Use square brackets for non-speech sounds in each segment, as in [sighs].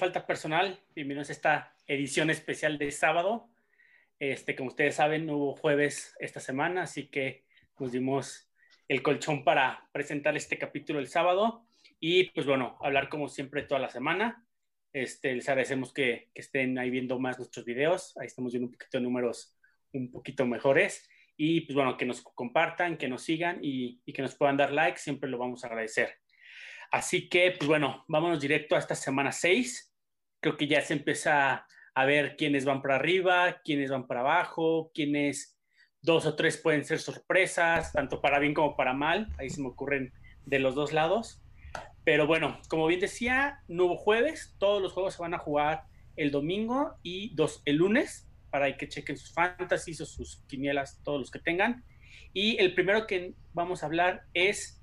Falta Personal? Bienvenidos a esta edición especial de sábado. Este, como ustedes saben, no hubo jueves esta semana, así que nos dimos el colchón para presentar este capítulo el sábado y pues bueno, hablar como siempre toda la semana. Este, les agradecemos que, que estén ahí viendo más nuestros videos. Ahí estamos viendo un poquito de números un poquito mejores. Y pues bueno, que nos compartan, que nos sigan y, y que nos puedan dar like, siempre lo vamos a agradecer. Así que, pues bueno, vámonos directo a esta semana 6. Creo que ya se empieza a ver quiénes van para arriba, quiénes van para abajo, quiénes dos o tres pueden ser sorpresas, tanto para bien como para mal. Ahí se me ocurren de los dos lados. Pero bueno, como bien decía, nuevo jueves, todos los juegos se van a jugar el domingo y dos el lunes, para que chequen sus fantasies o sus quinielas, todos los que tengan. Y el primero que vamos a hablar es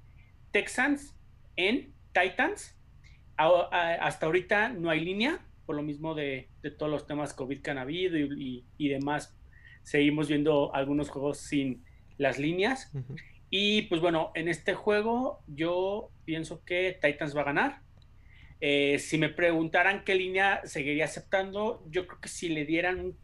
Texans en Titans. hasta ahorita no hay línea, por lo mismo de, todos los temas COVID que han habido y, demás. Seguimos viendo algunos juegos sin las líneas. Y pues bueno, en este juego yo pienso que Titans va a ganar. Eh, si me preguntaran qué línea seguiría aceptando, yo creo que si le dieran un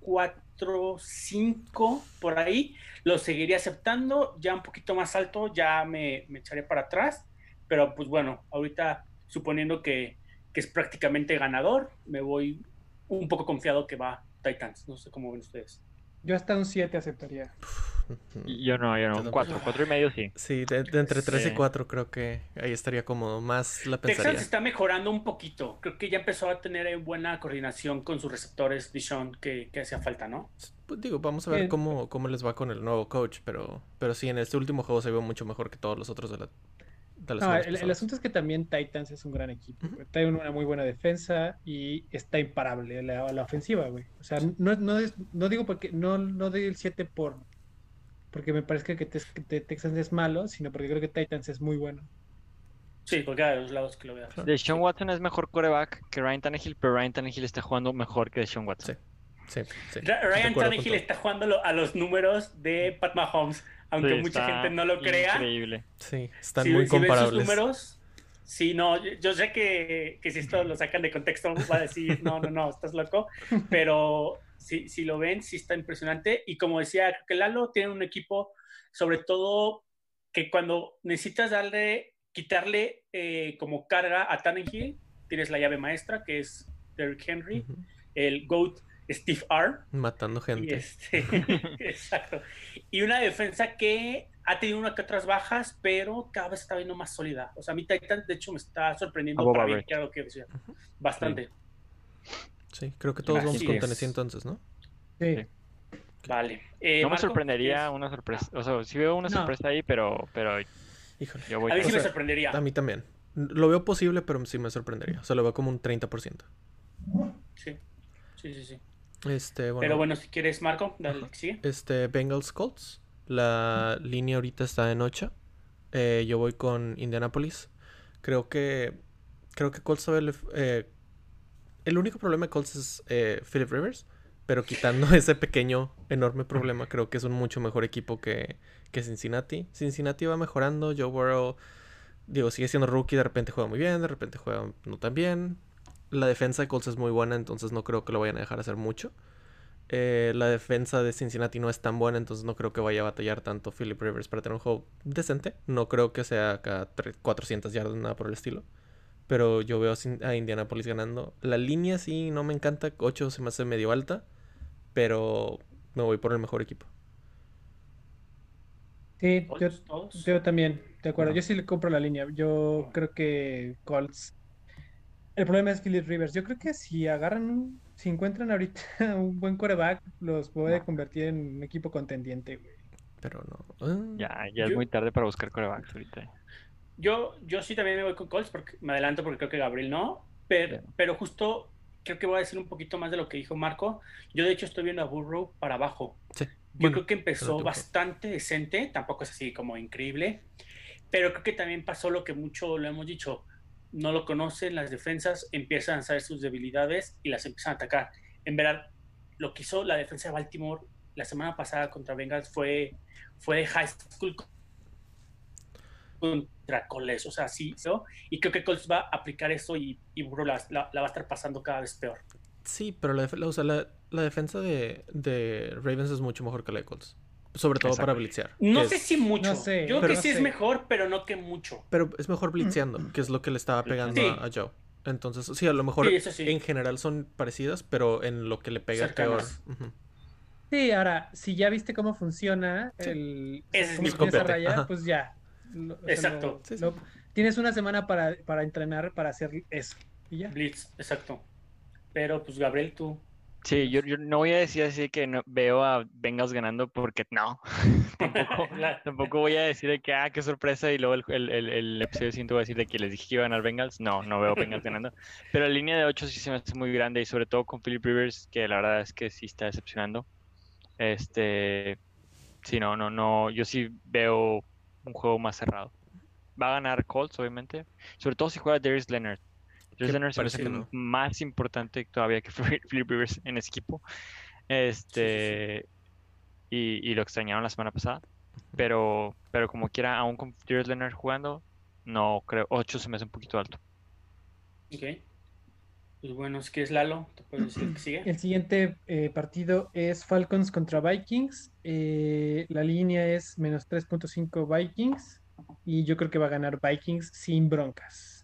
4, 5 por ahí, lo seguiría aceptando. Ya un poquito más alto, ya me, me echaré para atrás. Pero pues bueno, ahorita suponiendo que, que, es prácticamente ganador, me voy un poco confiado que va Titans. No sé cómo ven ustedes. Yo hasta un 7 aceptaría. Yo no, yo no, un 4, 4 y medio sí. Sí, de, de entre 3 sí. y 4 creo que ahí estaría como más la pensaría. Texas está mejorando un poquito. Creo que ya empezó a tener buena coordinación con sus receptores, Dishon, que, que hacía falta, ¿no? Pues digo, vamos a ver cómo, cómo les va con el nuevo coach, pero, pero sí, en este último juego se vio mucho mejor que todos los otros de la, no, el, el, asunto es que también Titans es un gran equipo. Uh -huh. Tiene una muy buena defensa y está imparable la, la ofensiva, güey. O sea, no, no, no digo porque no, no doy el 7 por porque me parece que, te, que Texans es malo, sino porque creo que Titans es muy bueno. Sí, porque hay dos lados que lo vean. De Sean Watson es mejor coreback que Ryan Tannehill, pero Ryan Tannehill está jugando mejor que Sean Watson. Sí. Sí, sí. Ryan Tannehill está jugando a los números de Pat Mahomes aunque sí, mucha gente no lo crea. Increíble. Sí, están si, muy si comparables. Sus números, sí, no, yo sé que, que, si esto lo sacan de contexto va a decir, no, no, no, estás loco, [laughs] pero si, si lo ven, sí está impresionante. Y como decía, que Lalo tiene un equipo, sobre todo, que cuando necesitas darle, quitarle eh, como carga a Tannehill, tienes la llave maestra, que es Derrick Henry, uh -huh. el GOAT Steve R. Matando gente. Y este, [laughs] exacto. Y una defensa que ha tenido una que otras bajas, pero cada vez está viendo más sólida. O sea, a mí Titan, de hecho, me está sorprendiendo para bien, claro que decía. Uh -huh. Bastante. Sí. sí. creo que todos Así vamos con Tennessee entonces, ¿no? Sí. Vale. Eh, no me Marco, sorprendería una sorpresa. O sea, sí veo una no. sorpresa ahí, pero, pero Híjole. Yo voy a mí sí me sorprendería. A mí también. Lo veo posible, pero sí me sorprendería. O sea, lo veo como un 30%. Sí. Sí, sí, sí. Este, bueno, Pero bueno, si quieres, Marco, dale, sigue. Este, Bengals Colts. La uh -huh. línea ahorita está en 8. Eh, yo voy con Indianapolis. Creo que. Creo que Colts sabe. Eh, el único problema de Colts es eh, Philip Rivers. Pero quitando [laughs] ese pequeño, enorme problema, [laughs] creo que es un mucho mejor equipo que, que Cincinnati. Cincinnati va mejorando. Joe Burrow, digo, sigue siendo rookie. De repente juega muy bien, de repente juega no tan bien la defensa de Colts es muy buena, entonces no creo que lo vayan a dejar hacer mucho. Eh, la defensa de Cincinnati no es tan buena, entonces no creo que vaya a batallar tanto Philip Rivers para tener un juego decente. No creo que sea acá 400 yardas, nada por el estilo. Pero yo veo a Indianapolis ganando. La línea sí no me encanta, 8 se me hace medio alta, pero me voy por el mejor equipo. Sí, yo, yo también, de acuerdo. Yo sí le compro la línea. Yo creo que Colts el problema es Philip Rivers. Yo creo que si agarran, si encuentran ahorita [laughs] un buen coreback, los puede no. convertir en un equipo contendiente, güey. Pero no. Uh, ya, ya yo, es muy tarde para buscar corebacks ahorita. Yo, yo sí también me voy con Colts, porque me adelanto porque creo que Gabriel no. Pero, pero justo creo que voy a decir un poquito más de lo que dijo Marco. Yo de hecho estoy viendo a Burrow para abajo. Sí. Yo bueno, creo que empezó bastante decente, tampoco es así como increíble, pero creo que también pasó lo que mucho lo hemos dicho no lo conocen, las defensas empiezan a saber sus debilidades y las empiezan a atacar. En verdad, lo que hizo la defensa de Baltimore la semana pasada contra Bengals fue, fue high school. contra Coles. O sea, sí, ¿no? y creo que Colts va a aplicar eso y, y la, va a estar pasando cada vez peor. Sí, pero la, la defensa de, de, Ravens es mucho mejor que la de Colts. Sobre todo para blitzear. No sé si mucho. Yo creo que sí es mejor, pero no que mucho. Pero es mejor blitzeando, que es lo que le estaba pegando a, Joe. Entonces, sí, a lo mejor en general son parecidas, pero en lo que le pega peor. Sí, ahora, si ya viste cómo funciona el es raya, pues ya. exacto. tienes una semana para, para entrenar para hacer eso. Y ya. Blitz, exacto. Pero pues Gabriel, tú Sí, yo, yo, no voy a decir así que no, veo a Bengals ganando porque no. [laughs] tampoco, [laughs] tampoco, voy a decir de que, ah, qué sorpresa, y luego el, el, el, episodio siguiente voy a decir de que les dije que iba a ganar Bengals. No, no veo Bengals [laughs] ganando. Pero la línea de 8 sí se me hace muy grande y sobre todo con Philip Rivers, que la verdad es que sí está decepcionando. Este, sí, no, no, no, yo sí veo un juego más cerrado. Va a ganar Colts, obviamente. Sobre todo si juega Darius Leonard. Darius Leonard se parece más importante todavía que [laughs] Philip Rivers en ese equipo. Este, Y, y, lo extrañaron la semana pasada. Pero, pero como quiera, aún con Darius Leonard jugando, no creo. 8 se me hace un poquito alto. Ok. Pues bueno, es que es Lalo, ¿te puedes decir que sigue? El siguiente eh, partido es Falcons contra Vikings. Eh, la línea es menos 3.5 Vikings. Y yo creo que va a ganar Vikings sin broncas.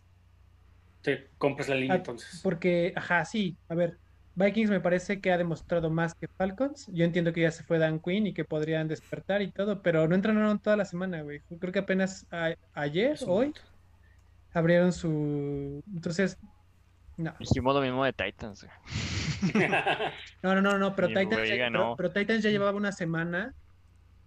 Te compras la línea ah, entonces. Porque, ajá, sí. A ver, Vikings me parece que ha demostrado más que Falcons. Yo entiendo que ya se fue Dan Quinn y que podrían despertar y todo, pero no entrenaron toda la semana, güey. Creo que apenas ayer, hoy, abrieron su. Entonces, no. Dijimos lo mismo de Titans. [laughs] no, no, no, no, pero Titans, ya, pero, Titans ya llevaba una semana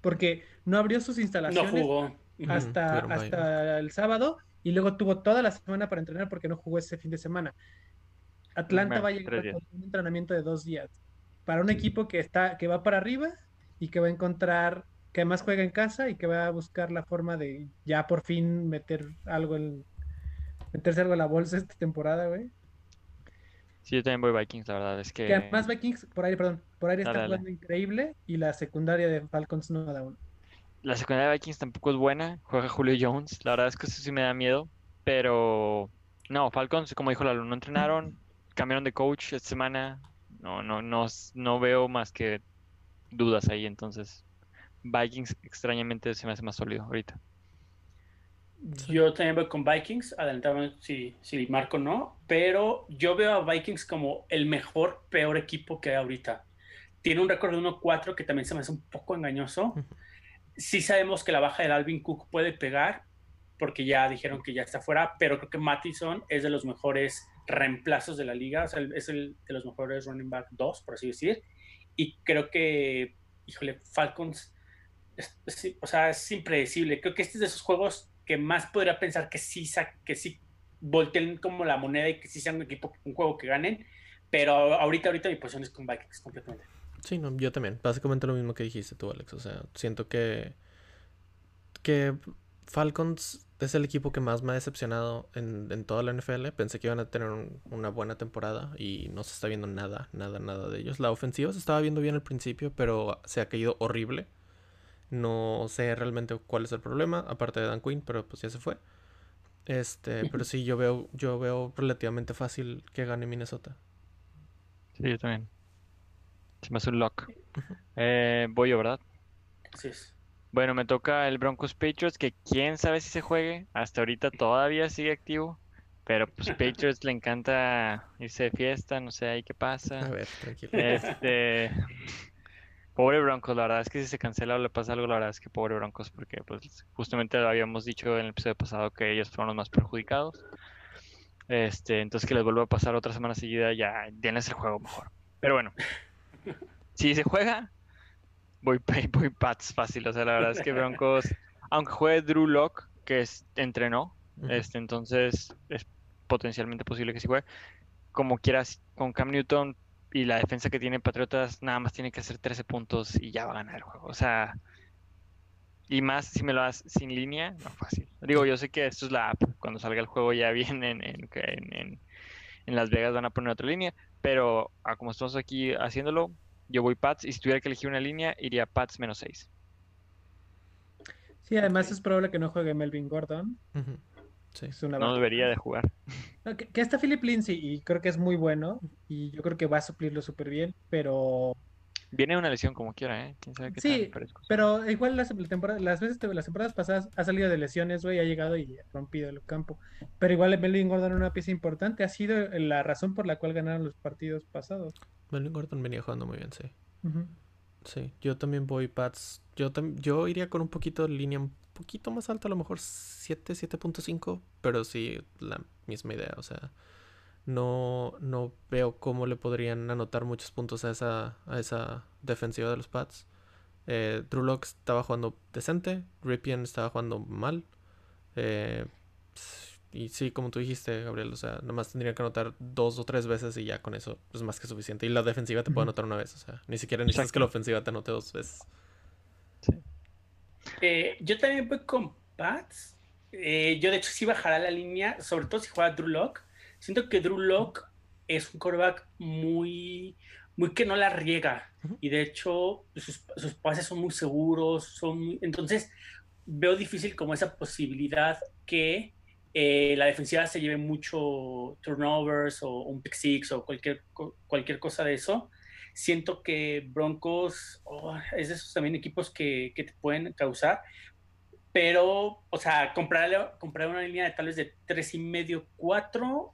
porque no abrió sus instalaciones no jugó. hasta, hasta el sábado y luego tuvo toda la semana para entrenar porque no jugó ese fin de semana. Atlanta va a llegar con un entrenamiento de dos días para un equipo que está que va para arriba y que va a encontrar que además juega en casa y que va a buscar la forma de ya por fin meter algo en meterse algo en la bolsa esta temporada, güey. Sí, yo también voy Vikings, la verdad es que... Que además Vikings, por ahí, perdón, por ahí está jugando increíble y la secundaria de Falcons no da uno. La secundaria de Vikings tampoco es buena, juega Julio Jones, la verdad es que eso sí me da miedo, pero... No, Falcons, como dijo Lalo, no entrenaron, cambiaron de coach esta semana, no, no, no, no veo más que dudas ahí, entonces Vikings extrañamente se me hace más sólido ahorita. Yo también voy con Vikings, adelantamos si, si Marco no, pero yo veo a Vikings como el mejor, peor equipo que hay ahorita. Tiene un récord de 1-4 que también se me hace un poco engañoso. Sí sabemos que la baja de Alvin Cook puede pegar, porque ya dijeron que ya está fuera, pero creo que Mattison es de los mejores reemplazos de la liga, o sea, es el de los mejores running back 2, por así decir. Y creo que, híjole, Falcons, o sea, es impredecible. Creo que este es de esos juegos que más podría pensar que sí, que sí volteen como la moneda y que sí sea un equipo, un juego que ganen. Pero ahorita, ahorita mi posición es con Vikings completamente. Sí, no, yo también. Básicamente lo mismo que dijiste tú, Alex. O sea, siento que. que Falcons es el equipo que más me ha decepcionado en, en toda la NFL. Pensé que iban a tener una buena temporada y no se está viendo nada, nada, nada de ellos. La ofensiva se estaba viendo bien al principio, pero se ha caído horrible. No sé realmente cuál es el problema, aparte de Dan Quinn, pero pues ya se fue. Este, [laughs] pero sí, yo veo, yo veo relativamente fácil que gane Minnesota. Sí, yo también. Se me hace un lock. Eh, voy yo, ¿verdad? Sí. Es. Bueno, me toca el Broncos Patriots, que quién sabe si se juegue. Hasta ahorita todavía sigue activo. Pero pues [laughs] Patriots le encanta irse de fiesta, no sé ahí qué pasa. A ver, tranquilo. Este, Pobre Broncos, la verdad es que si se cancela o le pasa algo, la verdad es que pobre Broncos, porque pues justamente lo habíamos dicho en el episodio pasado que ellos fueron los más perjudicados. Este, entonces que les vuelva a pasar otra semana seguida, ya tienes el juego mejor. Pero bueno, si se juega, [laughs] voy, voy Pats fácil. O sea, la verdad es que Broncos, aunque juegue Drew Lock, que es, entrenó, este, entonces es potencialmente posible que sí juegue. Como quieras, con Cam Newton y la defensa que tiene Patriotas nada más tiene que hacer 13 puntos y ya va a ganar el juego. O sea, y más si me lo das sin línea, no fácil. Digo, yo sé que esto es la app. Cuando salga el juego ya [laughs] bien en, en, en, en Las Vegas van a poner otra línea. Pero a como estamos aquí haciéndolo, yo voy Pats. Y si tuviera que elegir una línea, iría Pats menos 6. Sí, además es probable que no juegue Melvin Gordon. sí. no debería de jugar. que, está Philip Lindsay y creo que es muy bueno y yo creo que va a suplirlo súper bien, pero Viene una lesión como quiera, ¿eh? ¿Quién sabe qué sí, pero igual las, las veces, las temporadas pasadas ha salido de lesiones, güey, ha llegado y ha rompido el campo. Pero igual Melvin Gordon una pieza importante, ha sido la razón por la cual ganaron los partidos pasados. Melvin Gordon venía jugando muy bien, sí. Sí, yo también voy Pats. Yo, yo iría con un poquito de línea un poquito más alta, a lo mejor 7, 7.5, pero sí, la misma idea, o sea no, no veo cómo le podrían anotar muchos puntos a esa, a esa defensiva de los Pats. Eh, Drew Locke estaba jugando decente, Ripien estaba jugando mal. Eh, y sí, como tú dijiste, Gabriel, o sea, nomás tendría que anotar dos o tres veces y ya con eso es más que suficiente. Y la defensiva te puede anotar una vez, o sea, ni siquiera necesitas que la ofensiva te anote dos veces. Eh, yo también voy con Pats. yo de hecho sí bajará la línea, sobre todo si juega Drew Locke Siento que Drew Locke es un quarterback muy, muy que no la riega. Y de hecho, sus, pases son muy seguros. Son entonces, veo difícil como esa posibilidad que eh, la defensiva se lleve mucho turnovers o un pick six o cualquier, cualquier cosa de eso. Siento que Broncos oh, es de esos también equipos que, que, te pueden causar. Pero, o sea, comprar, comprar una línea de tal vez de tres y medio, cuatro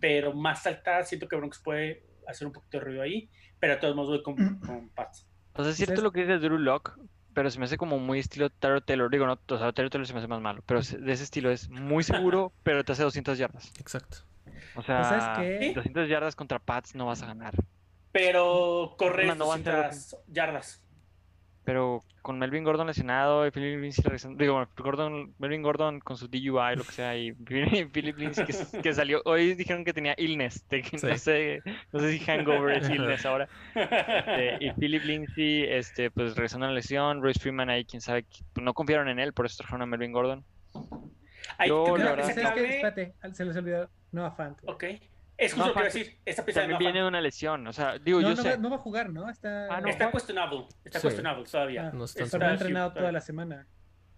pero más alta siento que Broncos puede hacer un poquito de ruido ahí, pero a todos modos voy con, mm. con Pats. O sea, es cierto lo que dice Drew Locke, pero se me hace como muy estilo Taro Taylor. Digo, no, o sea, Taro Taylor se me hace más malo, pero de ese estilo es muy seguro, [laughs] pero te hace 200 yardas. Exacto. O sea, 200 yardas contra Pats no vas a ganar. Pero correr no, 200 yardas pero con Melvin Gordon lesionado y Philip Lindsay digo, Gordon, Melvin Gordon con su DUI, lo que sea, y [laughs] Philip Lindsay que, salió, hoy dijeron que tenía illness, no, sé, no sé si hangover es [laughs] illness ahora, este, y Philip Lindsay, este, pues regresando a la lesión, Royce Freeman ahí, quién sabe, pues, no confiaron en él, por eso trajeron a Melvin Gordon. Yo, la verdad, espérate, se les olvidó, no a Fant. Ok. Es justo lo que iba a decir. Esta pieza También viene de una lesión. O sea, digo, yo no sé. Va, no va a jugar, ¿no? Está, ah, no, está cuestionable. Está cuestionable todavía. Ah, no está, está entrenado toda la semana.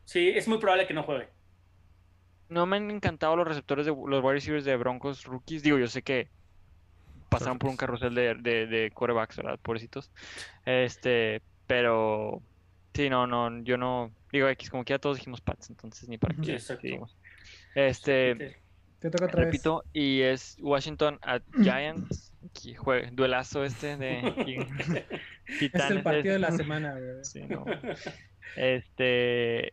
Sí, es muy probable que no juegue. No me han encantado los receptores de los wide receivers de Broncos rookies. Digo, yo sé que pasaron por un carrusel de, de, de quarterbacks, ¿verdad? Pobrecitos. Este, pero sí, no, no, yo no. Digo, X, como que ya todos dijimos Pats, entonces ni para qué. Este. Te toca otra Repito, y es Washington at Giants. duelazo este de [laughs] Es el partido de la [laughs] semana, Sí, no. Este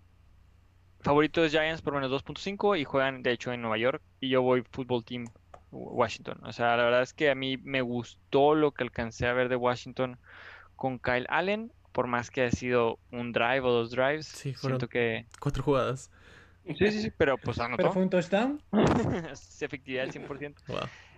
favorito es Giants por menos 2.5 y juegan de hecho en Nueva York y yo voy Football Team Washington. O sea, la verdad es que a mí me gustó lo que alcancé a ver de Washington con Kyle Allen, por más que ha sido un drive o dos drives. Sí, siento que cuatro jugadas. Sí, sí, sí, pero pues anotó. ¿Pero fue un touchdown? [laughs] efectividad al 100%.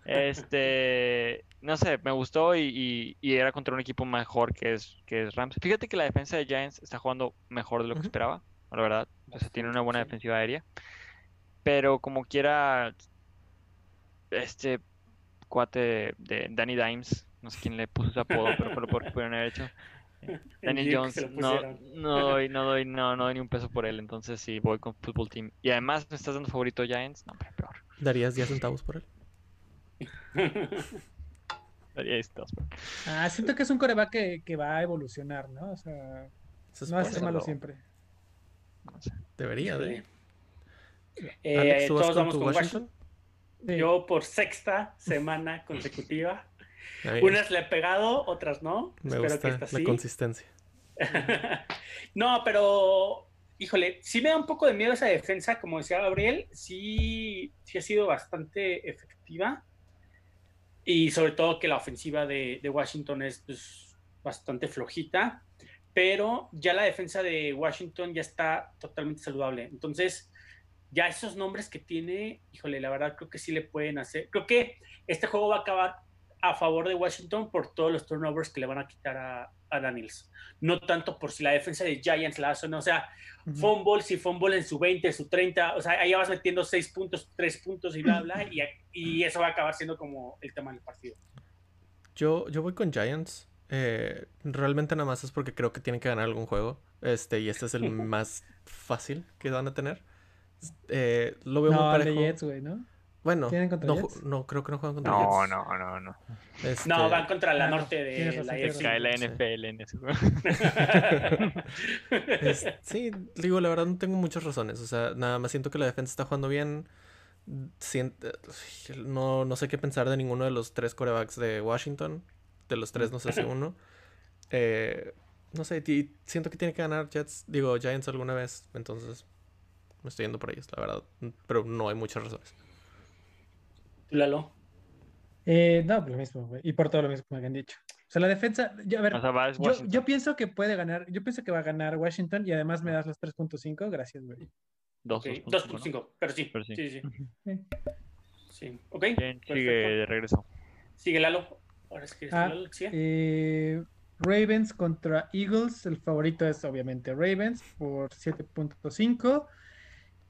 Este, no sé, me gustó y, era contra un equipo mejor que es, que es Rams. Fíjate que la defensa de Giants está jugando mejor de lo que esperaba, la verdad. O sea, tiene una buena defensiva aérea. Pero como quiera, este cuate de Danny Dimes, no sé quién le puso ese apodo, pero fue lo que pudieron haber hecho. [laughs] Daniel Jones, no, no, doy, no, doy, no, no doy ni un peso por él, entonces sí, voy con Football Team. Y además me estás dando favorito Giants, no, pero peor. ¿Darías 10 centavos por él? [laughs] Daría 10 centavos por él. Ah, siento que es un coreback que, que va a evolucionar, ¿no? O sea, no va a ser malo siempre. No sé. Debería de. Eh, todos vamos con Washington. Yo por sexta semana consecutiva unas le he pegado, otras no. Me Espero que la consistencia. [laughs] no, pero híjole, sí me da un poco de miedo esa defensa, como decía Gabriel, sí, sí ha sido bastante efectiva. Y sobre todo que la ofensiva de, Washington es pues, bastante flojita, pero ya la defensa de Washington ya está totalmente saludable. Entonces, ya esos nombres que tiene, híjole, la verdad creo que sí le pueden hacer. Creo que este juego va a acabar a favor de Washington por todos los turnovers que le van a quitar a, a Daniels. No tanto por si la defensa de Giants la hace o no. O sea, fumble, si fumble en su 20, su 30, o sea, ahí vas metiendo 6 puntos, 3 puntos y bla, bla, y, y, eso va a acabar siendo como el tema del partido. Yo, yo voy con Giants. Eh, realmente nada más es porque creo que tienen que ganar algún juego. Este, y este es el [laughs] más fácil que van a tener. Eh, lo veo No, muy de parejo. Jets, ¿no? Bueno, ¿Tienen contra no, Jets? no, creo que no juegan contra No, Jets. no, no, no. Este, No, van contra la no, norte de la Cae la Sí. NFL en ese juego. [laughs] es- sí, digo, la verdad no tengo muchas razones. O sea, nada más siento que la defensa está jugando bien. Siento- [sighs] no, no sé qué pensar de ninguno de los tres corebacks de Washington. De los tres, no sé si [laughs] uno. Eh, no sé, siento que tiene que ganar Jets, digo, Giants alguna vez. Entonces, me estoy yendo por ellos, la verdad. Pero no hay muchas razones. Tú, Lalo. Eh, no, pues lo mismo, güey. Y por todo lo mismo que me han dicho. O sea, la defensa, yo, a ver, O sea, va es yo, pienso que puede ganar, yo pienso que va a ganar Washington y además me das los 3.5, gracias, güey. Dos, Ok, dos puntos, ¿no? 2.5, pero sí. Pero sí. sí, sí. Sí. Sí, ok. Bien, sigue de regreso. Sigue Lalo. Ahora es que Ah, Lalo, sigue. eh, Ravens contra Eagles, el favorito es obviamente Ravens por 7.5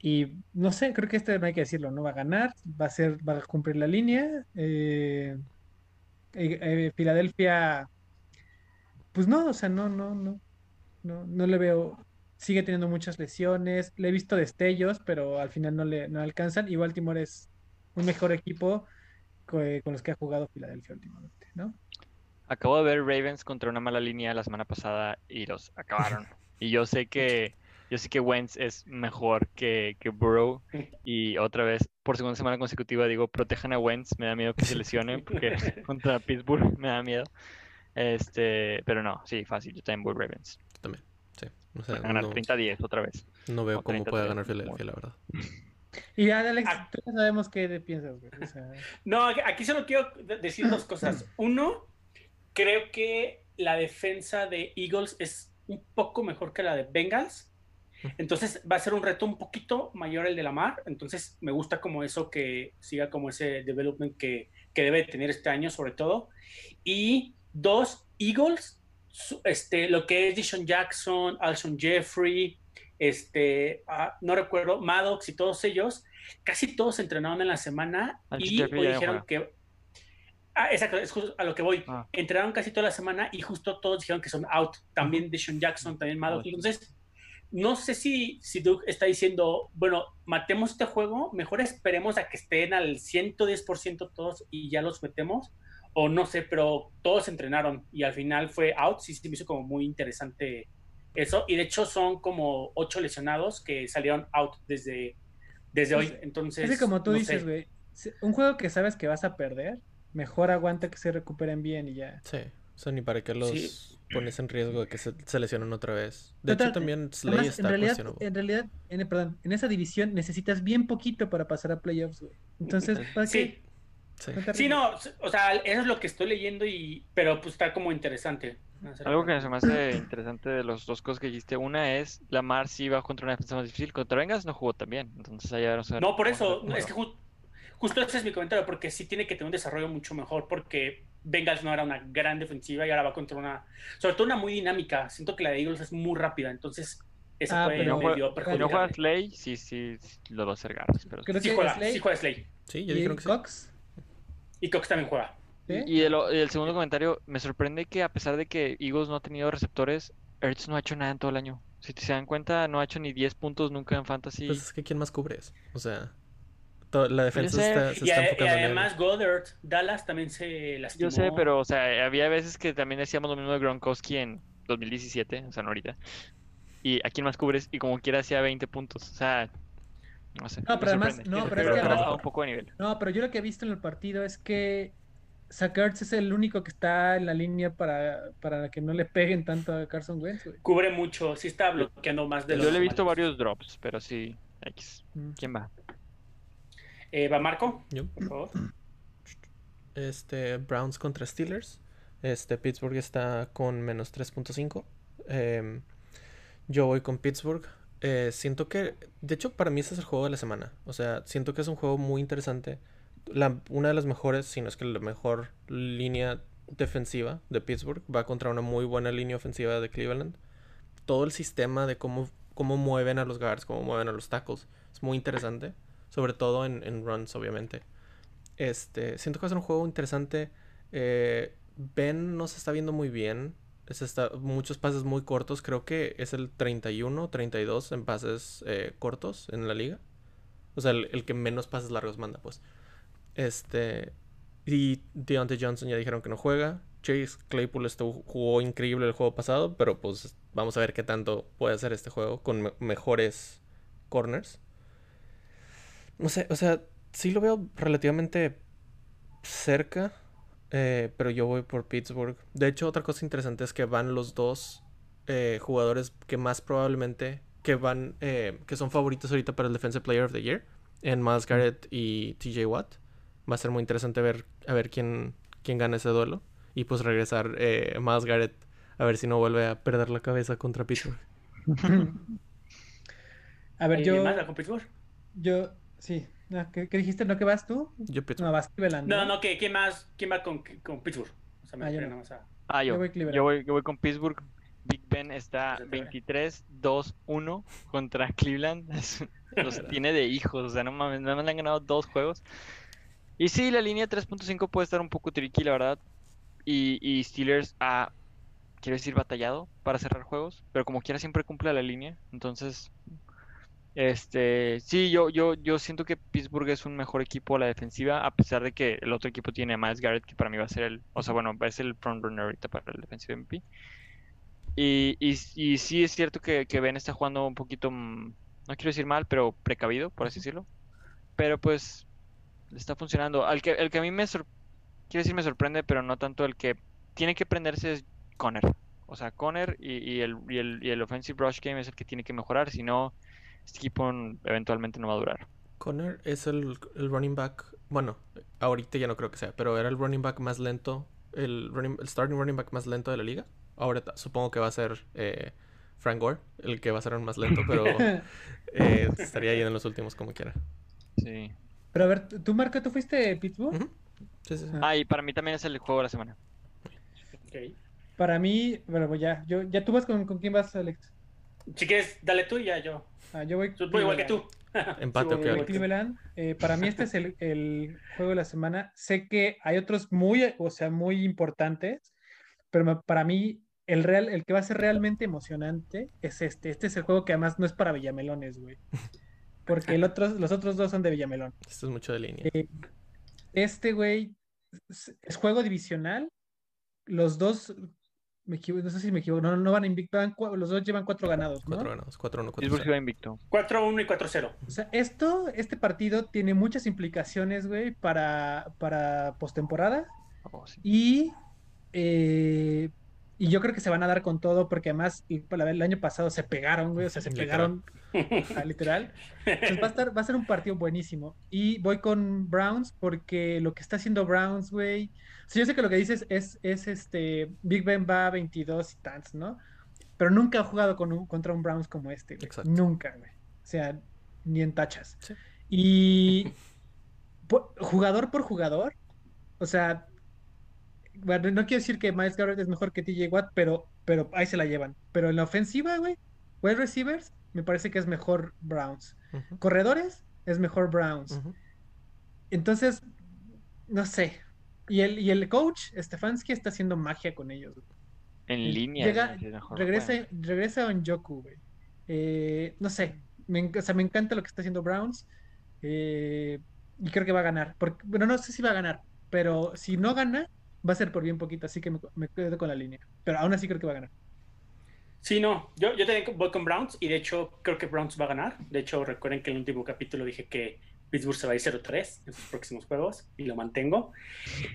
y no sé, creo que este no hay que decirlo, no va a ganar, va a ser, va a cumplir la línea. eh, eh, eh, Filadelfia, pues no, o sea, no, no, no, no, no le veo, sigue teniendo muchas lesiones, le he visto destellos, pero al final no le no alcanzan y Baltimore es un mejor equipo co- con los que ha jugado Filadelfia últimamente, ¿no? Acabo de ver Ravens contra una mala línea la semana pasada y los acabaron. [laughs] y yo sé que yo sé que Wentz es mejor que, que Burrow [laughs] y otra vez por segunda semana consecutiva digo protejan a Wentz, me da miedo que se lesione [laughs] porque [laughs] contra Pittsburgh me da miedo. Este, pero no, sí, fácil, yo también voy Ravens. Yo también, sí. O sea, ganar no, 30-10 otra vez. no veo cómo 30, pueda 30, ganar Filadelfia, la verdad. Y ya, Alex, Ah. tú ya sabemos qué piensas, güey. O sea, No, aquí- solo quiero de- decir dos cosas. [clears throat] Uno, creo que la defensa de Eagles es un poco mejor que la de Bengals. Entonces va a ser un reto un poquito mayor el de Lamar. Entonces me gusta como eso que siga como ese development que, que debe tener este año sobre todo. Y dos, Eagles, este, lo que es Dishon Jackson, Alshon Jeffrey, este, ah, no recuerdo, Maddox y todos ellos, casi todos entrenaron en la semana y Jeffrey dijeron que... Ah, exacto, es justo a lo que voy. Ah. Entrenaron casi toda la semana y justo todos dijeron que son out. También Dishon Jackson, también. Maddox. Entonces, no sé si, si Doug está diciendo, bueno, matemos este juego, mejor esperemos a que estén al 110% todos y ya los metemos, o no sé, pero todos entrenaron y al final fue out, sí, sí me hizo como muy interesante eso, y de hecho son como ocho lesionados que salieron out desde, desde hoy, entonces... es que como tú no dices, güey, un juego que sabes que vas a perder, mejor aguanta que se recuperen bien y ya. Sí, o sea, ni para qué los Sí. Pones en riesgo de que se, se lesionen otra vez. De Total, hecho, también Slay Además, está en realidad, cuestionable. en realidad, en, perdón, en esa división necesitas bien poquito para pasar a playoffs, güey. Entonces, ¿para Sí, qué? Sí. Sí, no, o sea, eso es lo que estoy leyendo, y pero pues está como interesante. Algo que se me hace interesante de las dos cosas que dijiste, una es Lamar sí va contra una defensa más difícil, contra Bengals no jugó tan bien, entonces allá no No, por eso, es que justo ese es mi comentario, porque sí tiene que tener un desarrollo mucho mejor, porque Bengals no era una gran defensiva y ahora va contra una, sobre todo una muy dinámica. Siento que la de Eagles es muy rápida, entonces eso Ah, puede pero- medio Si no juega Slay, sí, sí, sí, lo va a hacer garras, pero Creo Sí que juega, Slay sí juega Slay. Sí, ya y dijeron que sí. Cox, Y Cox también juega. ¿sí? Y el, el segundo comentario, me sorprende que a pesar de que Eagles no ha tenido receptores, Ertz no ha hecho nada en todo el año. Si te se dan cuenta, no ha hecho ni 10 puntos nunca en Fantasy. Pues es que ¿quién más cubre eso? O sea, la defensa sé. está, se Y, está a- y enfocando en además Goddard, Dallas también se lastimó. Yo sé, pero, o sea, había veces que también decíamos lo mismo de Gronkowski en 2017, o sea, no ahorita. Y a quién más cubres, y como quiera hacía 20 puntos. O sea, no sé. No, pero además- no, Yo pero es que además- un poco de nivel. No, pero yo lo que he visto en el partido es que Sackers es el único que está en la línea para, para que no le peguen tanto a Carson Wentz, güey. Cubre mucho, sí está bloqueando más de Yo los le he visto varios drops, pero sí, X. Mm. ¿Quién va? Eh, ¿Va Marco? Yo. Por favor. Este, Browns contra Steelers. Este, Pittsburgh está con menos 3.5. Em, yo voy con Pittsburgh. Eh, siento que, de hecho, para mí este es el juego de la semana. O sea, siento que es un juego muy interesante. La- una de las mejores, si no es que la mejor línea defensiva de Pittsburgh va contra una muy buena línea ofensiva de Cleveland. Todo el sistema de cómo, cómo mueven a los guards, cómo mueven a los tackles, es muy interesante. Sobre todo en, en runs, obviamente. Este, siento que va a ser un juego interesante. Eh, Ben no se está viendo muy bien. Muchos pases muy cortos. Creo que es el 31, 32 en pases eh, cortos en la liga. O sea, el, que menos pases largos manda, pues. Este. Y Deontay Johnson ya dijeron que no juega. Chase Claypool estuvo, jugó increíble el juego pasado, pero pues vamos a ver qué tanto puede hacer este juego con mejores corners. No sé, o sea, sí lo veo relativamente cerca, eh, pero yo voy por Pittsburgh. De hecho, otra cosa interesante es que van los dos eh, jugadores que más probablemente que van, eh, que son favoritos ahorita para el Defensive Player of the Year, en Miles Garrett y TJ Watt. Va a ser muy interesante ver a ver quién, quién gana ese duelo y pues regresar eh, Miles Garrett a ver si no vuelve a perder la cabeza contra Pittsburgh. [laughs] a ver, yo. ¿Más con Pittsburgh? Yo, sí. ¿Qué, dijiste? ¿No que vas tú? Yo Pittsburgh. No, vas Cleveland. No, no, ¿qué, ¿quién, más, ¿quién va con, con Pittsburgh? O sea, me ah, yo, no. ah, yo, yo, voy, yo voy con Pittsburgh. Big Ben está 23-2-1 contra Cleveland. [laughs] [laughs] Los tiene de hijos, o sea, no mames, no me han ganado dos juegos. Y sí, la línea 3.5 puede estar un poco tricky, la verdad. Y, y Steelers ha, quiero decir, batallado para cerrar juegos, pero como quiera siempre cumple la línea. Entonces, este, sí, yo, yo, yo siento que Pittsburgh es un mejor equipo a la defensiva, a pesar de que el otro equipo tiene a Miles Garrett, que para mí va a ser el, o sea, bueno, va a ser el frontrunner ahorita para el defensivo MP. Y, y, y, sí es cierto que, que, Ben está jugando un poquito, mm, no quiero decir mal, pero precavido, por así decirlo. Pero pues está funcionando. Al que, el que a mí me, quiero decir me sorprende, pero no tanto el que tiene que prenderse es Conner. O sea, Conner y, y, el, y, el, y el offensive rush game es el que tiene que mejorar, si no, este equipo eventualmente no va a durar. Conner es el, el running back, bueno, ahorita ya no creo que sea, pero era el running back más lento, el, running, el starting running back más lento de la liga. Ahora supongo que va a ser eh, Frank Gore, el que va a ser el más lento, pero [laughs] eh, estaría ahí en los últimos como quiera. Sí. Pero a ver, ¿tú, Marco, tú fuiste Pittsburgh? sí, sí, Ah, y para mí también es el juego de la semana. Ok. Para mí, bueno, pues ya, yo, ya tú vas con, con quién vas, Alex. Si quieres, dale tú y ya yo. Ah, yo voy, voy igual que tú. [laughs] Empate, ok. Cleveland. Eh, para mí este es el, el, juego de la semana. Sé que hay otros muy, o sea, muy importantes, pero para mí el real, el que va a ser realmente emocionante es este. Este es el juego que además no es para Villamelones, güey. Porque el otro, los otros dos son de Villamelón. Esto es mucho de línea. Eh, este, güey, es, juego divisional. Los dos, me equivoco, no sé si me equivoco, no, no van invicto, los dos llevan cuatro ganados. ¿no? Cuatro ganados, cuatro uno, cuatro va invicto. 4-1 y 4-0. O sea, esto, este partido tiene muchas implicaciones, güey, para, para postemporada. Oh, y eh, y yo creo que se van a dar con todo porque además el año pasado se pegaron, güey, o sea, se pegaron literal. va a, estar, va a ser un partido buenísimo. Y voy con Browns porque lo que está haciendo Browns, güey. O yo sé que lo que dices es, es este, Big Ben va a 22 y tantos, ¿no? Pero nunca ha jugado con un, contra un Browns como este, güey. Nunca, güey. O sea, ni en tachas. Y [laughs] jugador por jugador, o sea, bueno, no quiero decir que Miles Garrett es mejor que TJ Watt, pero, pero ahí se la llevan. Pero en la ofensiva, güey, wide receivers, me parece que es mejor Browns. Corredores, es mejor Browns. Entonces, no sé. Y el, y el coach, Stefanski, está haciendo magia con ellos. En línea. regresa, regresa en Joku, güey. Eh, no sé. Me, o sea, me encanta lo que está haciendo Browns. Eh, y creo que va a ganar. Porque, bueno, no sé si va a ganar. Pero si no gana, va a ser por bien poquito, así que me, quedo con la línea. Pero aún así creo que va a ganar. Sí, no, yo, yo también voy con Browns y de hecho creo que Browns va a ganar. De hecho, recuerden que en el último capítulo dije que Pittsburgh se va a ir 0-3 en sus próximos juegos y lo mantengo.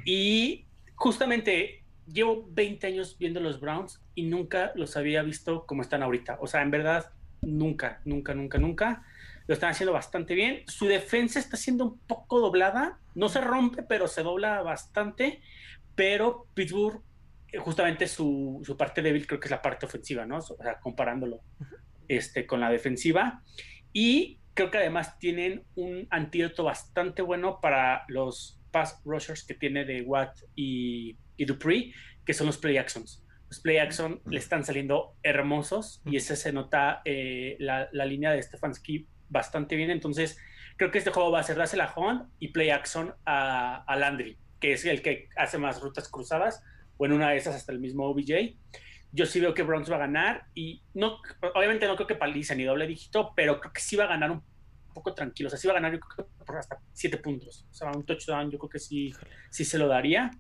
Y justamente llevo 20 años viendo los Browns y nunca los había visto como están ahorita. O sea, en verdad, nunca, nunca, nunca, nunca. Lo están haciendo bastante bien. Su defensa está siendo un poco doblada. No se rompe, pero se dobla bastante pero Pittsburgh, eh, justamente su, su, parte débil creo que es la parte ofensiva, ¿no? O sea, comparándolo este, con la defensiva. Y creo que además tienen un antídoto bastante bueno para los pass rushers que tiene de Watt y, y Dupree, que son los play actions. Los play action le están saliendo hermosos y ese se nota eh, la, la, línea de Stefanski bastante bien. Entonces, creo que este juego va a ser dársela a Hunt y play action a, a Landry es el que hace más rutas cruzadas o en una de esas hasta el mismo OBJ. Yo sí veo que Browns va a ganar y no, obviamente no creo que paliza ni doble dígito, pero creo que sí va a ganar un poco tranquilo. O sea, sí va a ganar yo creo que por hasta siete puntos. O sea, un touchdown yo creo que sí, sí se lo daría.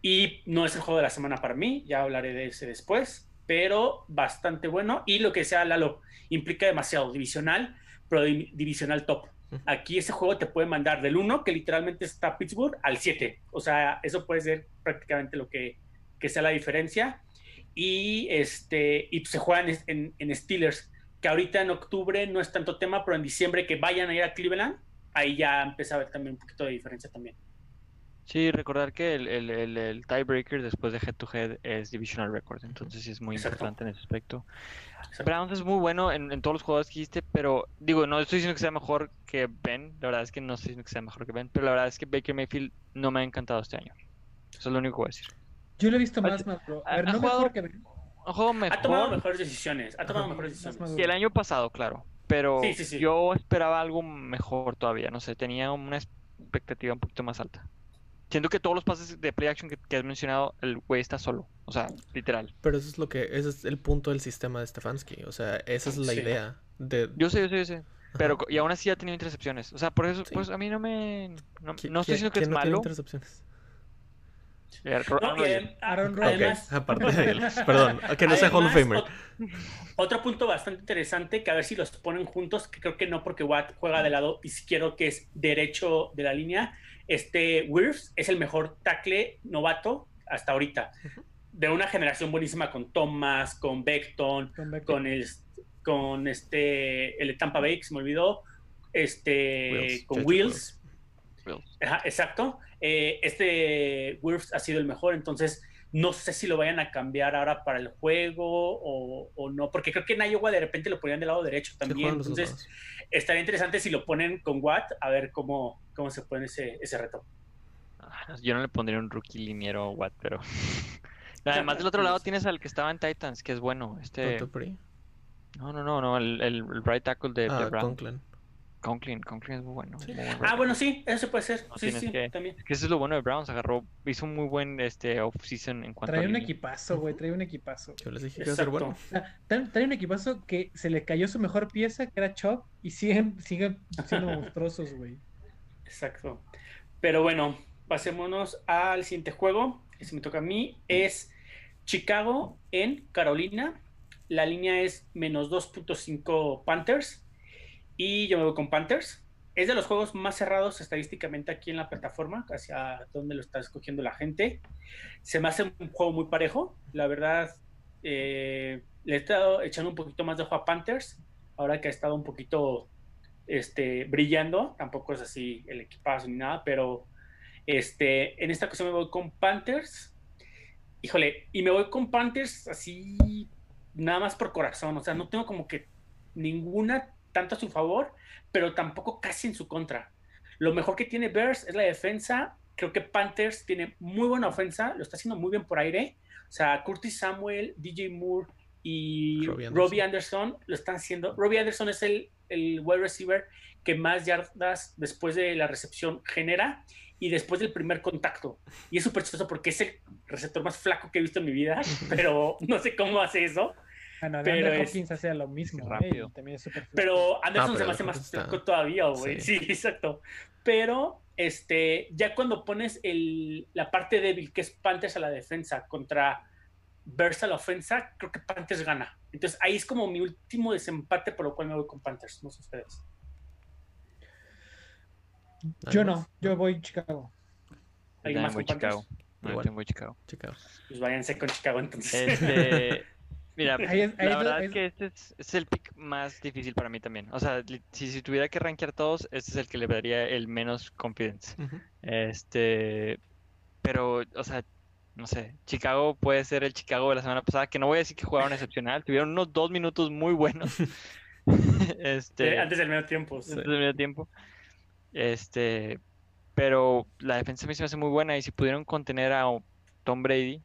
Y no es el juego de la semana para mí, ya hablaré de ese después, pero bastante bueno. Y lo que sea Lalo implica demasiado divisional, pero divisional top. Aquí ese juego te puede mandar del 1, que literalmente está Pittsburgh, al 7. O sea, eso puede ser prácticamente lo que, que sea la diferencia. Y, este, y se juegan en, en, Steelers, que ahorita en octubre no es tanto tema, pero en diciembre que vayan a ir a Cleveland, ahí ya empieza a haber también un poquito de diferencia también. Sí, recordar que el, el, el, tiebreaker después de head to head es divisional record, entonces sí es muy importante en ese aspecto. Browns es muy bueno en, en, todos los jugadores que hiciste, pero digo, no estoy diciendo que sea mejor que Ben, la verdad es que no estoy diciendo que sea mejor que Ben, pero la verdad es que Baker Mayfield no me ha encantado este año. Eso es lo único que voy a decir. Yo lo he visto más, más, bro. A ver, no mejor que Ben. Ha tomado mejores decisiones, ha tomado mejores decisiones. Que el año pasado, claro, pero yo esperaba algo mejor todavía, no sé, tenía una expectativa un poquito más alta. Siento que todos los pases de play action que, has mencionado, el güey está solo. O sea, literal. Pero eso es lo que, ese es el punto del sistema de Stefanski. O sea, esa es la idea. De... Yo sé, yo sé, yo sé. Pero, y aún así ha tenido intercepciones. O sea, por eso, pues a mí no me. No, estoy diciendo que es no malo. Tiene intercepciones? Aaron Rodgers. [laughs] aparte de él. Perdón, que no sea Hall of Famer. Otro punto bastante interesante, que a ver si los ponen juntos, que creo que no, porque Watt juega del lado izquierdo, que es derecho de la línea. Este Wirfs es el mejor tackle novato hasta ahorita. De una generación buenísima con Thomas, con Beckton, con, el con este el Tampa Bay, que se me olvidó, este con Wills. exacto. Eh, este Wirfs ha sido el mejor, entonces no sé si lo vayan a cambiar ahora para el juego o, no, porque creo que en Iowa de repente lo ponían del lado derecho también. Entonces, estaría interesante si lo ponen con Watt, a ver cómo, cómo se pone ese, ese reto. Ah, yo no le pondría un rookie liniero a Watt, pero. [laughs] Además, del otro lado [laughs] tienes al que estaba en Titans, que es bueno. Este. No, no, no, no, el, el, right tackle de, ah, Conklin. Conklin, Conklin es muy bueno. ah, bueno, sí, eso puede ser. sí, sí, también. que eso es lo bueno de Browns, agarró, hizo un muy buen este off-season en cuanto trae a un equipazo, güey, trae un equipazo. Yo les dije que iba a ser bueno. [laughs] trae, un equipazo que se le cayó su mejor pieza, que era Chop, y siguen, siguen siendo [laughs] monstruosos, güey. Exacto. Pero bueno, pasémonos al siguiente juego, ese me toca a mí, es Chicago en Carolina. La línea es menos 2.5 Panthers y yo me voy con Panthers. Es de los juegos más cerrados estadísticamente aquí en la plataforma, hacia donde lo está escogiendo la gente. Se me hace un juego muy parejo. La verdad, eh, le he estado echando un poquito más de ojo a Panthers, ahora que ha estado un poquito este, brillando. Tampoco es así el equipazo ni nada, pero este, en esta ocasión me voy con Panthers. Híjole, y me voy con Panthers así, nada más por corazón. O sea, no tengo como que ninguna tanto a su favor, pero tampoco casi en su contra. Lo mejor que tiene Bears es la defensa. Creo que Panthers tiene muy buena ofensa, lo está haciendo muy bien por aire. O sea, Curtis Samuel, DJ Moore y Robbie Anderson, lo están haciendo. Robbie Anderson es el, el wide receiver que más yardas después de la recepción genera y después del primer contacto. Y es súper chistoso porque es el receptor más flaco que he visto en mi vida, [laughs] pero no sé cómo hace eso. Bueno, pero Hopkins hace lo mismo, rápido. pero Anderson se me hace más flaco todavía, güey. [laughs] Sí. exacto. Pero este, ya cuando pones el, la parte débil, que es Panthers a la defensa, contra Bears a la ofensa, creo que Panthers gana. Entonces ahí es como mi último desempate, por lo cual me voy con Panthers, no sé ustedes. Yo no, yo voy Chicago. ¿Alguien más voy Chicago. No, voy Chicago. Chicago. Pues váyanse con Chicago entonces. Este, [laughs] Mira, [laughs] la verdad es que este es, el pick más difícil para mí también. O sea, si, si tuviera que rankear todos, este es el que le daría el menos confidence. Este, pero, o sea, no sé, Chicago puede ser el Chicago de la semana pasada, que no voy a decir que jugaron excepcional, tuvieron unos dos minutos muy buenos. [laughs] [laughs] este, antes del medio tiempo. Antes del medio tiempo. Este, pero la defensa me se me hace muy buena y si pudieron contener a Tom Brady,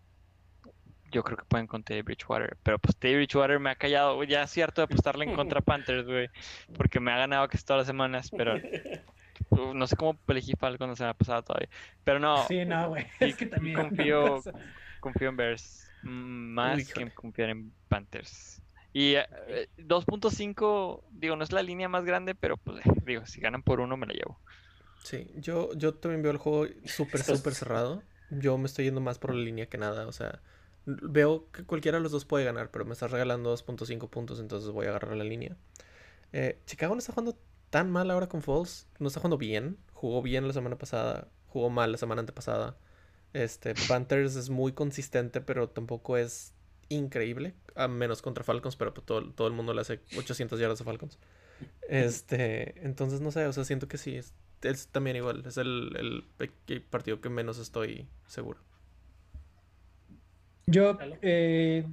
yo creo que pueden con Teddy Bridgewater. Pero pues Teddy Bridgewater me ha callado. Ya es cierto de apostarle en [laughs] contra Panthers, güey. Porque me ha ganado que todas las semanas, pero [laughs] no sé cómo elegí Falcon la semana pasada todavía. Pero no. Sí, no, güey. Es que también. Confío, [laughs] confío en Bears más que confiar en Panthers. Y 2.5, eh, digo, no es la línea más grande, pero pues, eh, digo, si ganan por uno me la llevo. Sí, yo, yo también veo el juego súper, súper cerrado. Yo me estoy yendo más por la línea que nada. O sea, veo que cualquiera de los dos puede ganar, pero me estás regalando 2.5 puntos, entonces voy a agarrar la línea. Eh, Chicago no está jugando tan mal ahora con Falls. No está jugando bien. Jugó bien la semana pasada. Jugó mal la semana antepasada. Este, Panthers es muy consistente, pero tampoco es increíble. A menos contra Falcons, pero pues, todo, todo el mundo le hace 800 yardas a Falcons. Este, entonces no sé, o sea, siento que sí, es, también igual. Es el, el, partido que menos estoy seguro. Yo eh,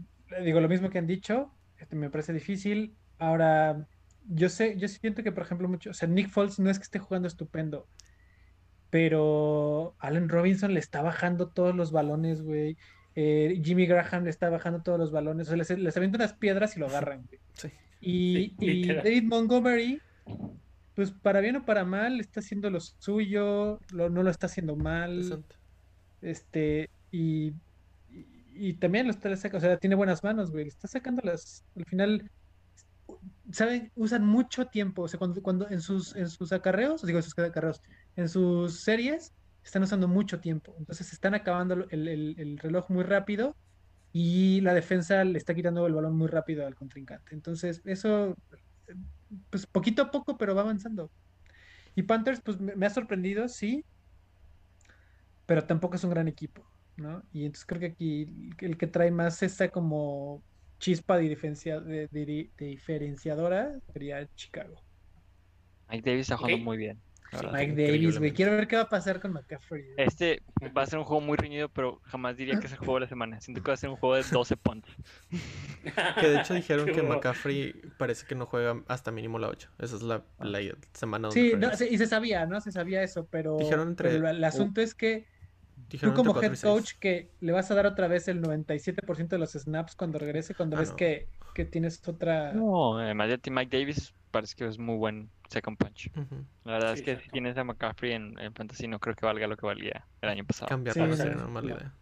digo lo mismo que han dicho. Este, me parece difícil. Ahora, yo sé, yo siento que, por ejemplo, mucho, o sea, Nick Foles no es que esté jugando estupendo, pero Allen Robinson le está bajando todos los balones, güey. Eh, Jimmy Graham le está bajando todos los balones. O sea, les, les avientan unas piedras y lo agarran, güey. Y, y David Montgomery, pues para bien o para mal, está haciendo lo suyo, no lo está haciendo mal. Este, y, y, también lo está sacando, o sea, tiene buenas manos, güey. Le está sacando las, al final, ¿saben? Usan mucho tiempo. O sea, cuando, cuando en sus, en sus acarreos, digo, en sus acarreos, en sus series, están usando mucho tiempo. Entonces están acabando el, reloj muy rápido y la defensa le está quitando el balón muy rápido al contrincante. Entonces, eso, pues poquito a poco, pero va avanzando. Y Panthers, pues me, ha sorprendido, sí, pero tampoco es un gran equipo, ¿no? Y entonces creo que aquí el que trae más esa como chispa de, de, diferenciadora sería Chicago. Mike Davis está jugando muy bien. Mike Davis, güey. Quiero ver qué va a pasar con McCaffrey. Este va a ser un juego muy reñido, pero jamás diría que es el juego de la semana. Siento que va a ser un juego de 12 puntos. [laughs] que de hecho dijeron [laughs] que McCaffrey parece que no juega hasta mínimo la 8. Esa es la, semana. Sí, y se sabía, ¿no? Se sabía eso, pero, dijeron entre... el, asunto es que Tú como head coach que le vas a dar otra vez el 97% de los snaps cuando regrese, cuando ah, ves que, que, tienes otra... No, además de Mike Davis parece que es muy buen second punch. La verdad es que si tienes a McCaffrey en, en, Fantasy no creo que valga lo que valía el año pasado. Cambiar sí, sería una mala idea.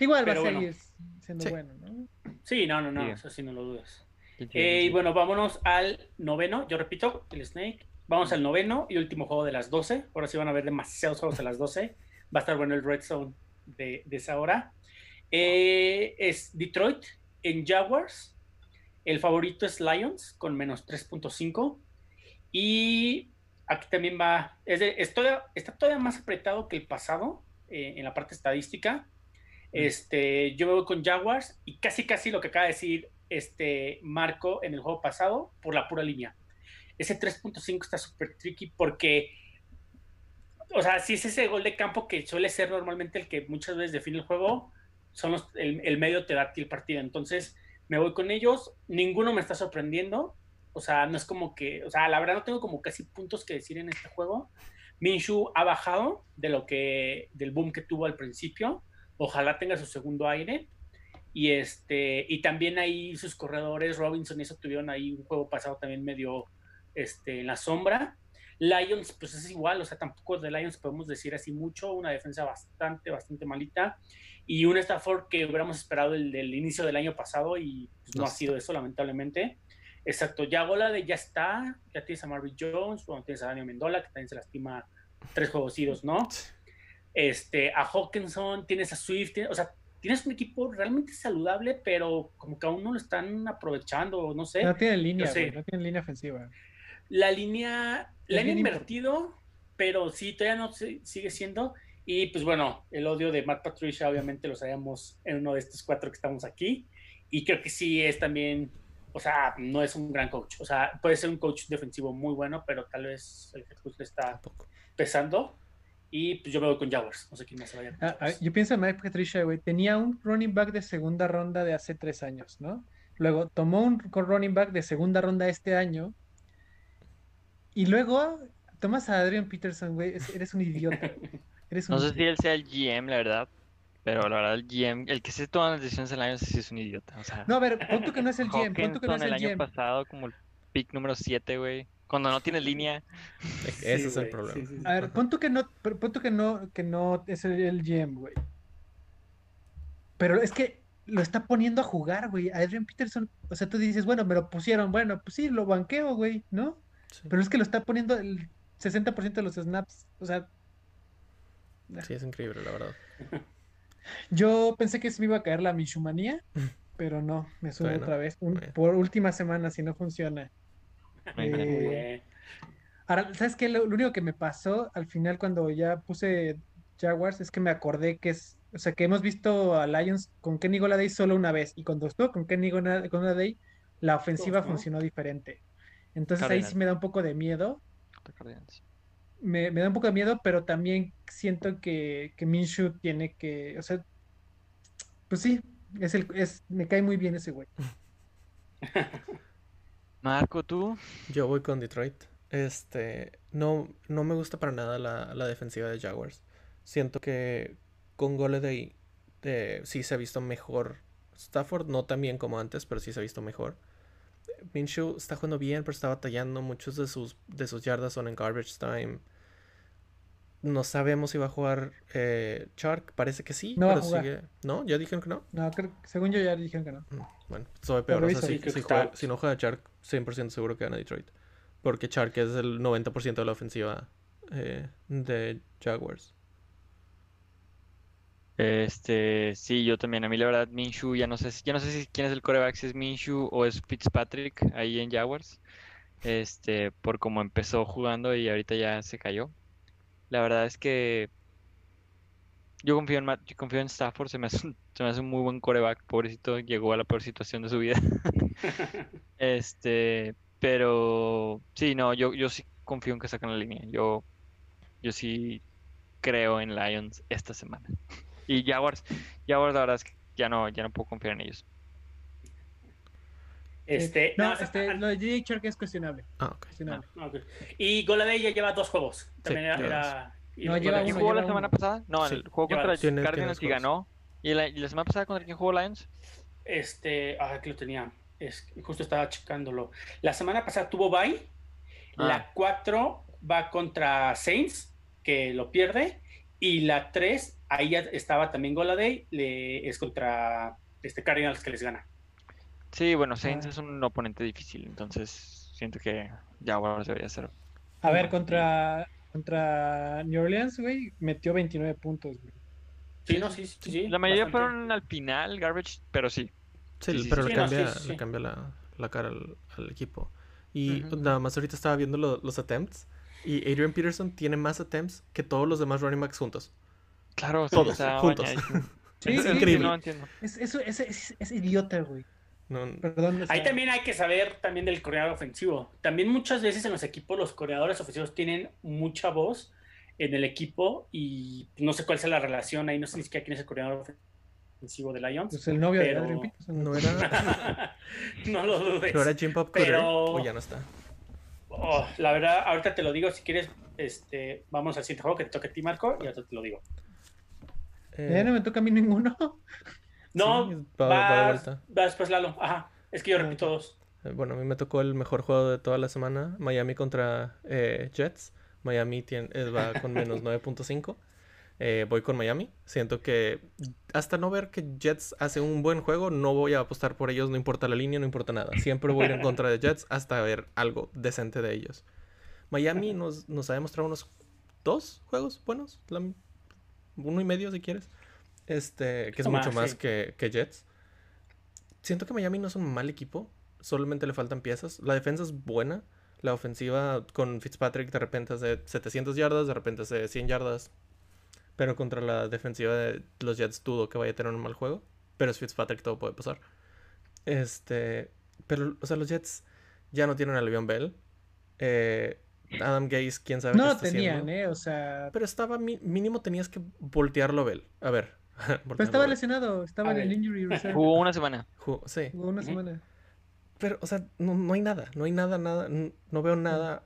Igual va a seguir siendo bueno, ¿no? Sí, no, no, no, eso sí no lo dudas. Eh, y bueno, vámonos al noveno. Yo repito, el Snake. Vamos al noveno y último juego de las 12. Ahora sí van a ver demasiados juegos a las 12. Va a estar bueno el Red Zone de, de esa hora. Eh, es Detroit en Jaguars. El favorito es Lions con menos 3.5. Y aquí también va, es está todavía más apretado que el pasado eh, en la parte estadística. Este, yo me voy con Jaguars y casi casi lo que acaba de decir este Marco en el juego pasado por la pura línea ese 3.5 está súper tricky porque, o sea, si es ese gol de campo que suele ser normalmente el que muchas veces define el juego, son el, medio te da el partido. Entonces, me voy con ellos, ninguno me está sorprendiendo, o sea, no es como que, o sea, la verdad no tengo como casi puntos que decir en este juego. Minshu ha bajado de lo que, del boom que tuvo al principio. Ojalá tenga su segundo aire. Y este, y también ahí sus corredores, Robinson y eso tuvieron ahí un juego pasado también medio este, en la sombra. Lions, pues es igual, o sea, tampoco de Lions podemos decir así mucho, una defensa bastante, bastante malita, y un Stafford que hubiéramos esperado el del inicio del año pasado y pues, no, ha sido eso, lamentablemente. Exacto, ya Gola de ya está, ya tienes a Marvin Jones, bueno, tienes a Daniel Mendola, que también se lastima tres juegos idos, ¿no? Este, a Hawkinson, tienes a Swift, o sea, tienes un equipo realmente saludable, pero como que aún no lo están aprovechando, no sé. No tienen línea, no, tienen línea ofensiva. La línea, la han invertido, pero sí, todavía no sigue siendo. Y pues bueno, el odio de Matt Patricia, obviamente lo sabemos en uno de estos cuatro que estamos aquí. Y creo que sí es también, o sea, no es un gran coach. O sea, puede ser un coach defensivo muy bueno, pero tal vez el head coach le está pesando. Y pues yo me voy con Jaguars. No sé quién más se vaya. Ah, ah, yo pienso en Mike Patricia, güey. Tenía un running back de segunda ronda de hace tres años, ¿no? Luego tomó un running back de segunda ronda este año y luego tomas a Adrian Peterson, güey, eres un idiota. [laughs] no sé si él sea el GM, la verdad. Pero la verdad, el GM, el que se toma las decisiones el año, sí es un idiota. O sea, no, a ver, punto que no es el GM. Punto que no es el, el año pasado, como el pick número 7, güey. Cuando no tiene línea. [laughs] Ese es el problema. a ver, punto que no, punto que no, que no es el, GM, güey. Pero es que lo está poniendo a jugar, güey. Adrian Peterson, o sea, tú dices, bueno, me lo pusieron, bueno, pues sí, lo banqueo, güey, ¿no? Pero es que lo está poniendo el 60% de los snaps, o sea. Sí, es increíble, la verdad. Yo pensé que se me iba a caer la Mishumanía, [laughs] pero no, me subo otra vez. por última semana, si no funciona. [laughs] Eh, ahora, ¿sabes qué? Lo, único que me pasó al final cuando ya puse Jaguars es que me acordé que es, o sea, que hemos visto a Lions con Kenny Goladay solo una vez y cuando estuvo con Kenny Goladay, la ofensiva funcionó diferente. Entonces ahí sí me da un poco de miedo. Me, da un poco de miedo, pero también siento que, que Minshew tiene que, o sea, pues sí, es el, es, me cae muy bien ese güey. [laughs] Marco, ¿tú? Yo voy con Detroit. Este, no, no me gusta para nada la, defensiva de Jaguars. Siento que con Goleday eh, sí se ha visto mejor. Stafford no tan bien como antes, pero sí se ha visto mejor. Minshew está jugando bien, pero está batallando. Muchos de sus, de sus yardas son en garbage time. No sabemos si va a jugar eh, Shark. Parece que sí, no pero sigue. ¿No? ¿Ya dijeron que no? No, según yo ya dijeron que no. Mm, bueno, soy peor. O sea, si, si, no juega Shark, 100% seguro que gana Detroit. Porque Shark es el 90% de la ofensiva eh, de Jaguars. Este, sí, yo también. A mí la verdad, Minshu, ya no sé, ya no sé si quién es el coreback, si es Minshu o es Fitzpatrick ahí en Jaguars. Este, por cómo empezó jugando y ahorita ya se cayó. La verdad es que yo confío en yo confío en Stafford, se me, hace un, se me hace un muy buen coreback, pobrecito, llegó a la peor situación de su vida. [laughs] este, pero sí, no, yo, yo sí confío en que sacan la línea. Yo, yo sí creo en Lions esta semana. Y Jaguars, Jaguars la verdad es que ya no, ya no puedo confiar en ellos. Este, no, este, lo de DJ Shark es cuestionable. Ah, cuestionable. Ah, Y Goladey ya lleva dos juegos. También era, no, lleva ¿Quién jugó la semana pasada? No, el juego contra Cardinals y ganó. ¿Y la, ¿Y la, semana pasada contra quién jugó Lions? Este, ah, aquí lo tenía. Es, justo estaba checándolo. La semana pasada tuvo bye. La 4 ah. va contra Saints, que lo pierde. Y la 3, ahí ya estaba también Goladay, le, es contra este Cardinals que les gana. Sí, bueno, Saints ah. es un oponente difícil, entonces siento que Jaguars debería ser. A ver, contra, contra New Orleans, güey, metió 29 puntos, güey. Sí, no, sí, sí, La mayoría fueron al final, garbage, pero sí. Sí, pero le cambia, le cambia la, la cara al, equipo. Y nada más ahorita estaba viendo los attempts. Y Adrian Peterson tiene más attempts que todos los demás running backs juntos. Claro, todos, juntos. [laughs] Sí, es increíble. No entiendo. Es, es, es, es idiota, güey. Ahí también hay que saber también del coreador ofensivo. También muchas veces en los equipos los coreadores ofensivos tienen mucha voz en el equipo y no sé cuál es la relación ahí, no sé ni siquiera quién es el coreador ofensivo de Lions. Pues el novio de Adrian Peterson. No era... [laughs] no lo dudes. ¿No era Jim Pop pero... o ya no está? Oh, la verdad, ahorita te lo digo, si quieres, este, vamos al siguiente juego que te toque a ti, Marco, y ahorita te lo digo. Eh... Ya no me toca a mí ninguno. No, va, después Lalo. Ajá, es que yo repito dos. Eh, bueno, a mí me tocó el mejor juego de toda la semana, Miami contra eh, Jets. Miami tiene, eh, va con menos [laughs] 9.5. voy con Miami. Siento que hasta no ver que Jets hace un buen juego, no voy a apostar por ellos, no importa la línea, no importa nada. Siempre voy a ir en contra de Jets hasta ver algo decente de ellos. Miami nos, nos ha demostrado unos dos juegos buenos, uno y medio si quieres. Este, que es mucho más, que, Jets. Siento que Miami no es un mal equipo. Solamente le faltan piezas. La defensa es buena. La ofensiva con Fitzpatrick de repente de 700 yardas, de repente de 100 yardas. Pero contra la defensiva de los Jets dudo que vaya a tener un mal juego. Pero es Fitzpatrick, todo puede pasar. Este. Pero, o sea, los Jets ya no tienen a Le'Veon Bell. Eh, Adam Gaze, quién sabe no qué está tenían, eh, o sea. Pero estaba mínimo tenías que voltearlo Bell. A ver, [laughs] Pero estaba lesionado, estaba en el injury [laughs] reserve. Jugó una semana. sí. Jugó una semana. Pero, o sea, no, no, hay nada, no hay nada, nada, no veo nada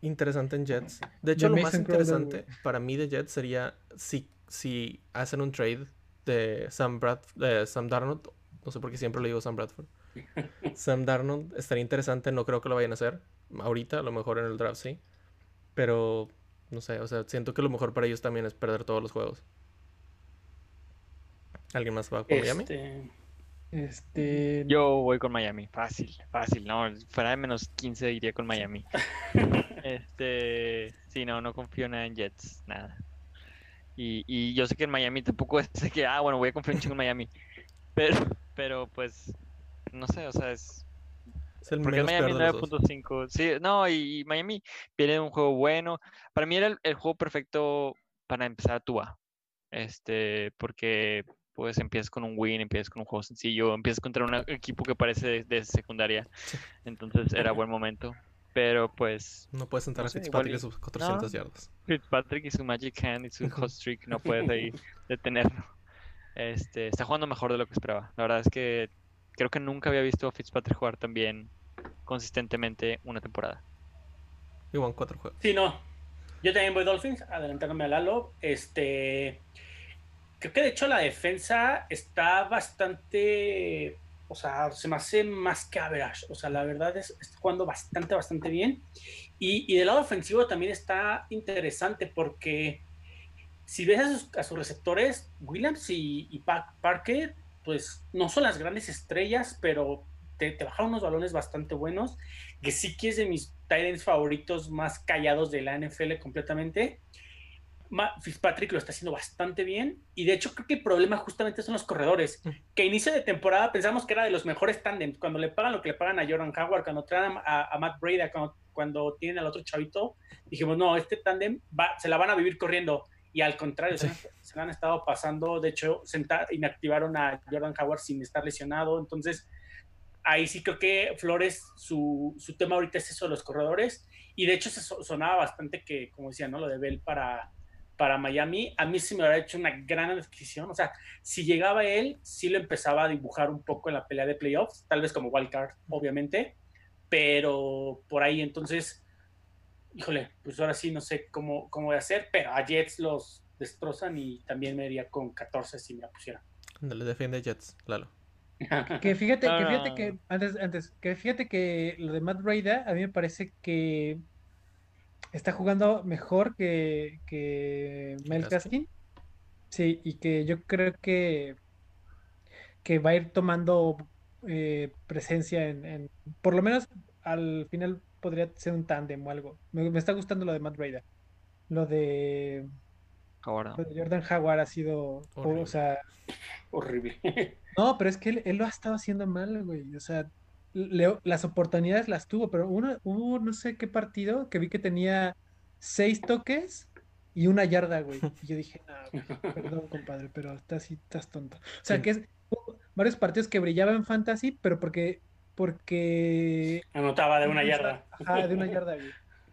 interesante en Jets. De hecho, lo más interesante para mí de Jets sería si, si hacen un trade de Sam, Brad, de Sam Darnold, no sé por qué siempre le digo Sam Bradford. [laughs] Sam Darnold estaría interesante, no creo que lo vayan a hacer ahorita, a lo mejor en el draft sí. Pero, no sé, o sea, siento que lo mejor para ellos también es perder todos los juegos. ¿Alguien más va con Miami? Este... Yo voy con Miami, fácil, fácil, no, fuera de menos 15 iría con Miami. [laughs] este, sí, no, no confío nada en Jets, nada. Y, y yo sé que en Miami tampoco es que, ah, bueno, voy a confiar un chingo en Miami. Pero, pero pues, no sé, o sea, es... Es el Porque Miami peor de los dos. 9.5. Sí, no, y, y Miami viene un juego bueno. Para mí era el, el juego perfecto para empezar a Tua. Este, porque pues empiezas con un win, empiezas con un juego sencillo, empiezas contra un equipo que parece de, de secundaria. Entonces era buen momento. Pero pues No puedes sentar No a Fitzpatrick y- a sus 400 yardas. Fitzpatrick y su Magic Hand y su hot streak no puedes ahí [laughs] detenerlo. Este, está jugando mejor de lo que esperaba. La verdad es que creo que nunca había visto a Fitzpatrick jugar tan bien consistentemente una temporada. Igual cuatro juegos. Sí, no. Yo también voy Dolphins, adelantándome a Lalo. Este. Creo que de hecho la defensa está bastante. O sea, se me hace más que average. O sea, la verdad es está jugando bastante, bastante bien. Y, y del lado ofensivo también está interesante porque si ves a sus, a sus receptores, Williams y, y Pa- Parker, pues no son las grandes estrellas, pero te, te bajaron unos balones bastante buenos. Que sí que es de mis tight ends favoritos más callados de la NFL completamente. Fitzpatrick lo está haciendo bastante bien. Y de hecho, creo que el problema justamente son los corredores. Que a inicio de temporada pensamos que era de los mejores tandems. Cuando le pagan lo que le pagan a Jordan Howard, cuando traen a, Matt Breda, cuando, cuando tienen al otro chavito, dijimos, no, este tándem va- se la van a vivir corriendo. Y al contrario, se, Sí. se la han estado pasando. De hecho, senta- inactivaron a Jordan Howard sin estar lesionado. Entonces, ahí sí creo que Flores, su, su tema ahorita es eso de los corredores. Y de hecho, se so- sonaba bastante que, como decía, ¿no? Lo de Bell para, para Miami. A mí sí me hubiera hecho una gran adquisición. O sea, si llegaba él, sí lo empezaba a dibujar un poco en la pelea de playoffs, tal vez como wildcard, obviamente, pero por ahí entonces, híjole, pues ahora sí no sé cómo, cómo voy a hacer, pero a Jets los destrozan y también me iría con 14 si me la pusiera. Le defiende Jets, Lalo. [laughs] Que fíjate, que fíjate que antes, antes, que fíjate que lo de Matt Breda a mí me parece que está jugando mejor que, que Mel Gaskin. Sí, y que yo creo que, que va a ir tomando eh, presencia en, en- por lo menos al final podría ser un tándem o algo. Me, me está gustando lo de Matt Breda. Lo de, Ahora. lo de Jordan Howard ha sido, o, Horrible. o sea, Horrible. [laughs] no, pero es que él, él lo ha estado haciendo mal, güey. O sea, Leo, las oportunidades las tuvo, pero uno, hubo no sé qué partido que vi que tenía seis toques y una yarda, güey. [laughs] Y yo dije, no, güey, perdón, compadre, pero estás, estás tonto. O sea, Sí. que es hubo varios partidos que brillaban en fantasy, pero porque, porque... Anotaba de una yarda. [laughs] Ajá, de una yarda, güey.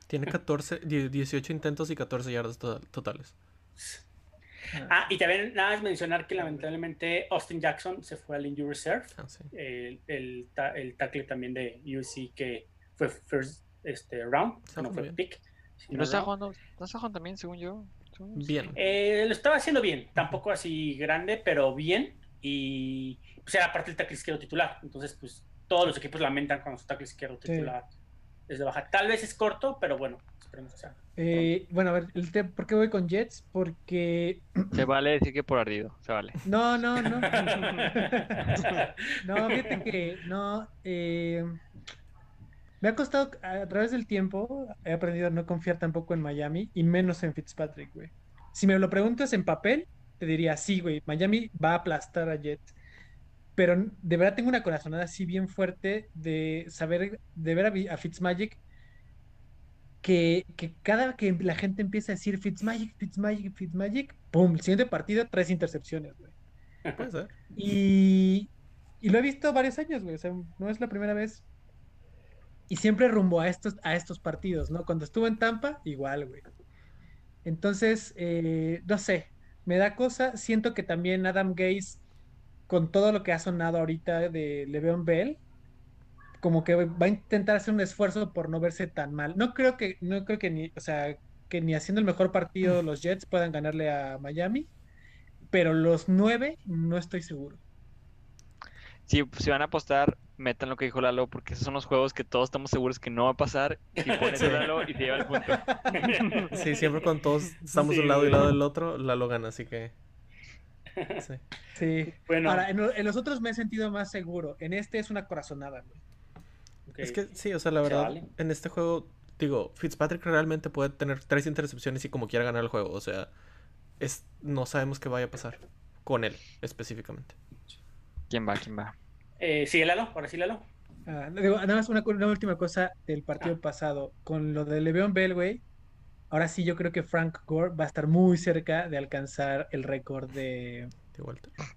Tiene 14, die- 18 intentos y 14 yardas to- totales. Ah, y también nada más mencionar que lamentablemente Austin Jackson se fue al injury reserve. Ah, sí. el, el, ta- el tackle también de UC que fue first este, round, Está no fue bien. pick. ¿Y sino no está round. jugando, no está jugando también, según yo? Bien. Eh, lo estaba haciendo bien, tampoco así grande, pero bien. Y pues era parte del tackle izquierdo titular. Entonces, pues todos los equipos lamentan cuando su tackle izquierdo Sí. titular es de baja. Tal vez es corto, pero bueno, esperemos que sea. Eh, bueno, a ver, el te- ¿por qué voy con Jets? Porque... Se vale decir que por ardido, se vale. No, no, no. [laughs] No, fíjate que no. eh, me ha costado a través del tiempo, he aprendido a no confiar tampoco en Miami y menos en Fitzpatrick, güey. Si me lo preguntas en papel, te diría sí, güey. Miami va a aplastar a Jets. Pero de verdad tengo una corazonada así bien fuerte de saber, de ver a, Fitzmagic que, que cada que la gente empieza a decir Fitzmagic, Fitzmagic, Fitzmagic, ¡pum! El siguiente partido, tres intercepciones, güey. Puede ser. Y, y lo he visto varios años, güey. O sea, no es la primera vez. Y siempre rumbo a estos, a estos partidos, ¿no? Cuando estuvo en Tampa, igual, güey. Entonces, eh, no sé, me da cosa. Siento que también Adam Gaze, con todo lo que ha sonado ahorita de Le'Veon Bell, como que va a intentar hacer un esfuerzo por no verse tan mal. No creo que, no creo que ni, o sea, que ni haciendo el mejor partido los Jets puedan ganarle a Miami, pero los nueve no estoy seguro. Si, si van a apostar, metan lo que dijo Lalo, porque esos son los juegos que todos estamos seguros que no va a pasar. Y [laughs] pones a Sí. Lalo y se lleva el punto. [laughs] Sí, siempre con todos [laughs] estamos de Sí, un lado y lado del otro, Lalo gana, así que Sí. sí. Bueno. Ahora, en, los otros me he sentido más seguro. En este es una corazonada, güey. Es que sí, o sea, la verdad, en este juego, digo, Fitzpatrick realmente puede tener tres intercepciones y como quiera ganar el juego. O sea, es, no sabemos qué vaya a pasar con él específicamente. ¿Quién va? ¿Quién va? Eh, sí, Lalo, ahora sí, Lalo. Ah, nada más una, última cosa del partido ah. pasado. Con lo de Le'Veon Bell, güey. Ahora sí, yo creo que Frank Gore va a estar muy cerca de alcanzar el récord de,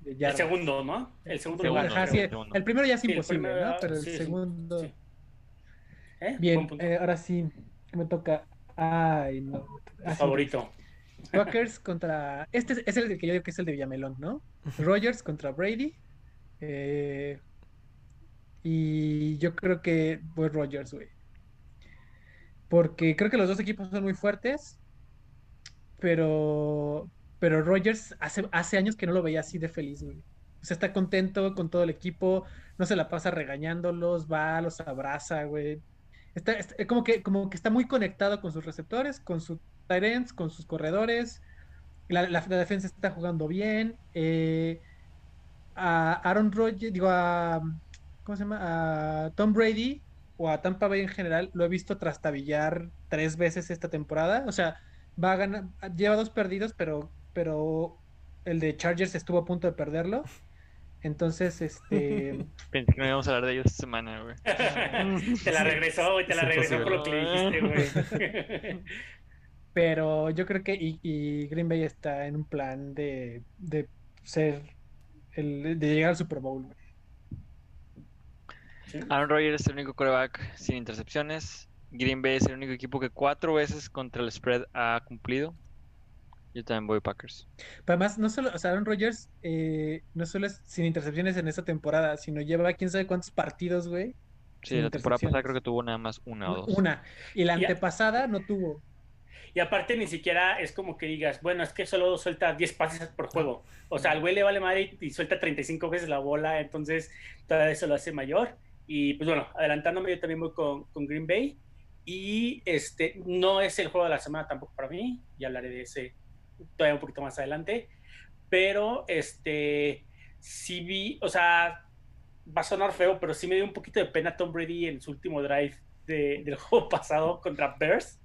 el segundo, ¿no? El segundo, el, primero ya es imposible, ¿no? Pero el segundo. ¿Eh? Bien, eh, ahora sí, me toca. Ay, no. favorito. Packers contra. Este es el que yo digo que es el de Villamelón, ¿no? Rogers contra Brady. Eh, y yo creo que voy Rogers, güey. Porque creo que los dos equipos son muy fuertes. Pero. Pero Rogers hace, hace años que no lo veía así de feliz, güey. O sea, está contento con todo el equipo. No se la pasa regañándolos. Va, los abraza, güey. Está, como, que, como que está muy conectado con sus receptores, con sus tight con sus corredores. La, la, defensa está jugando bien. Eh, a Aaron Rodgers, digo, a ¿cómo se llama? A Tom Brady o a Tampa Bay en general, lo he visto trastabillar tres veces esta temporada. O sea, va a ganar, lleva dos perdidos, pero, pero el de Chargers estuvo a punto de perderlo. Entonces, este. [laughs] Pensé que no íbamos a hablar de ellos esta semana, güey. [laughs] te la regresó, güey, te la regresó por lo que le dijiste, güey. [laughs] Pero yo creo que y, Green Bay está en un plan de, de ser el, de llegar al Super Bowl, güey. Aaron Rodgers es el único coreback sin intercepciones. Green Bay es el único equipo que cuatro veces contra el spread ha cumplido. Yo también voy Packers. Pero además, no solo, o sea, Aaron Rodgers eh, no solo es sin intercepciones en esta temporada, sino lleva quién sabe cuántos partidos, güey. Sí, la temporada pasada creo que tuvo nada más una o dos. Una. Y la antepasada no tuvo. Y aparte ni siquiera es como que digas, bueno, es que solo suelta 10 pases por juego. O sea, al güey le vale madre y suelta 35 veces la bola, entonces todo eso lo hace mayor. Y pues bueno, adelantándome, yo también voy con, con, Green Bay. Y este no es el juego de la semana tampoco para mí. Ya hablaré de ese todavía un poquito más adelante. Pero este sí vi, o sea, va a sonar feo, pero sí me dio un poquito de pena Tom Brady en su último drive de, del [laughs] juego pasado contra Bears.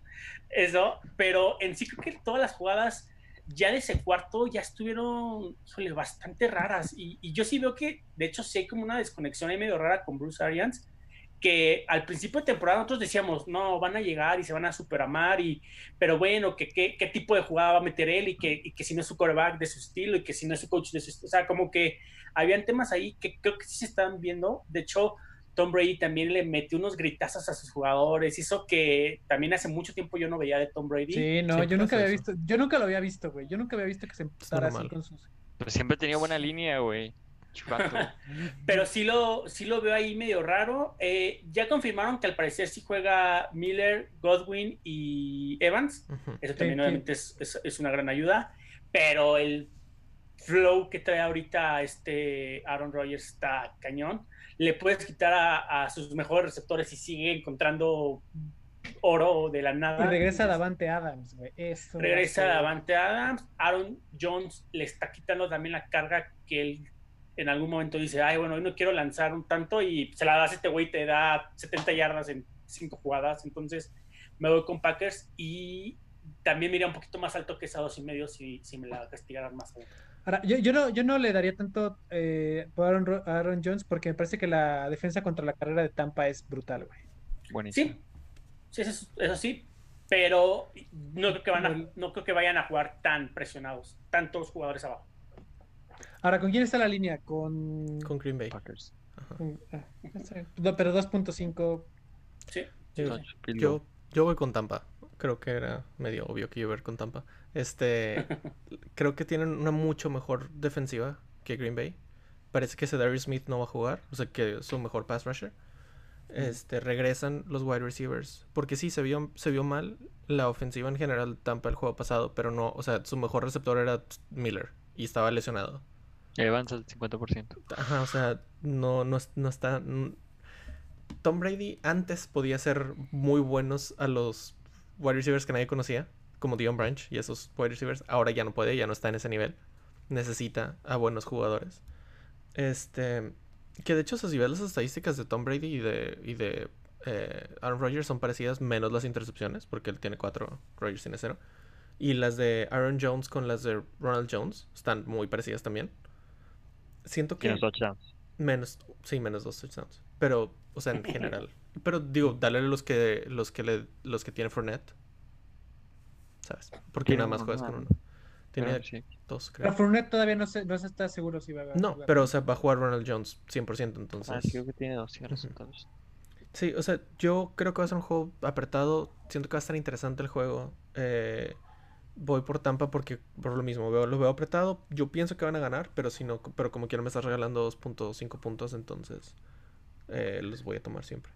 Eso, pero en sí creo que todas las jugadas ya de ese cuarto ya estuvieron bastante raras. Y, yo sí veo que, de hecho, sí hay como una desconexión ahí medio rara con Bruce Arians, que al principio de temporada nosotros decíamos, no, van a llegar y se van a superamar, y, pero bueno, que qué tipo de jugada va a meter él y que, y que si no es su coreback de su estilo y que si no es su coach de su estilo. O sea, como que habían temas ahí que creo que sí se están viendo. De hecho, Tom Brady también le metió unos gritazos a sus jugadores, hizo que también hace mucho tiempo yo no veía de Tom Brady. Sí, no, yo nunca había visto, yo nunca lo había visto, güey, yo nunca había visto que se empezara así con sus... Pero siempre tenía buena línea, güey. [laughs] Pero sí lo, sí lo veo ahí medio raro. Eh, ya confirmaron que al parecer sí juega Miller, Godwin y Evans. Eso también obviamente es, es, una gran ayuda. Pero el flow que trae ahorita este Aaron Rodgers está cañón le puedes quitar a, sus mejores receptores y sigue encontrando oro de la nada. Y regresa Davante Adams, güey. regresa Davante Adams. Aaron Jones le está quitando también la carga que él en algún momento dice, ay, bueno, hoy no quiero lanzar un tanto y se la das a este güey, te da 70 yardas en 5 jugadas. Entonces me voy con Packers y también me iría un poquito más alto que esa dos y medio si, si me la castigaran más. Ahora, yo, yo, no, yo no le daría tanto eh, por Aaron, Aaron, Jones porque me parece que la defensa contra la carrera de Tampa es brutal, güey. Buenísimo. Sí, sí eso, eso, sí, pero no creo, que van a, no creo que vayan a jugar tan presionados, tantos jugadores abajo. Ahora, ¿con quién está la línea? Con, con Green Bay. Packers. Ah, pero 2.5. Sí. Yo, yo voy con Tampa creo que era medio obvio que iba a ver con Tampa. Este, [laughs] creo que tienen una mucho mejor defensiva que Green Bay. Parece que Darius Smith no va a jugar, o sea que es su mejor pass rusher. Este, regresan los wide receivers, porque sí se vio se vio mal la ofensiva en general Tampa el juego pasado, pero no, o sea, su mejor receptor era Miller y estaba lesionado. Evans al 50%. Ajá, o sea, no no, no está Tom Brady antes podía ser muy buenos a los wide receivers que nadie conocía, como Dion Branch y esos wide receivers, ahora ya no puede, ya no está en ese nivel. necesita a buenos jugadores. Este, que de hecho, si ves las estadísticas de Tom Brady y de, y de eh, Aaron Rodgers son parecidas, menos las intercepciones, porque él tiene cuatro, Rodgers tiene cero. Y las de Aaron Jones con las de Ronald Jones están muy parecidas también. Siento que... Menos touchdowns. Menos, sí, menos dos touchdowns. Pero, o sea, en [laughs] general. Pero digo, dale los que, los que le, los que tiene Fournette. ¿Sabes? Porque nada más juegas con uno. Tiene dos, creo. Pero Fournette todavía no se, no se está seguro si va a No, pero o sea, va a jugar Ronald Jones 100%, entonces. Ah, creo que tiene dos resultados. Sí, o sea, yo creo que va a ser un juego apretado. Siento que va a estar interesante el juego. Eh, voy por Tampa porque por lo mismo veo, lo veo apretado. Yo pienso que van a ganar, pero si no, pero como quiero me estás regalando 2.5 puntos, entonces eh, los voy a tomar siempre.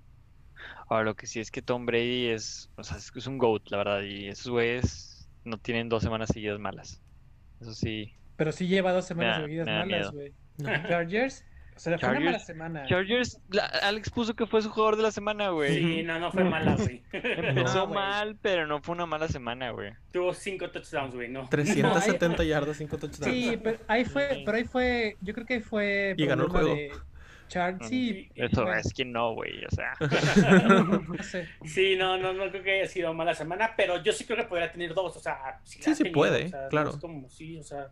Ahora lo que sí es que Tom Brady es, o sea, es un GOAT, la verdad, y esos güeyes no tienen dos semanas seguidas malas. Eso sí. Pero sí lleva dos semanas seguidas malas, güey. [laughs] Chargers o sea, fue una mala semana. Chargers, Alex puso que fue su jugador de la semana, güey. Sí, no, no fue mala, güey. [laughs] Empezó mal, pero no fue una mala semana, güey. Tuvo cinco touchdowns, güey, ¿no? 370 yardas, cinco touchdowns. Sí, pero ahí fue, pero ahí fue, yo creo que ahí fue... Y ganó el juego. De... Char sí. Eso es que no, güey, o sea. [laughs] no sé. Sí, no, no, no creo que haya sido mala semana, pero yo sí creo que podría tener dos, o sea. sí, sí puede, claro. es como, sí, o sea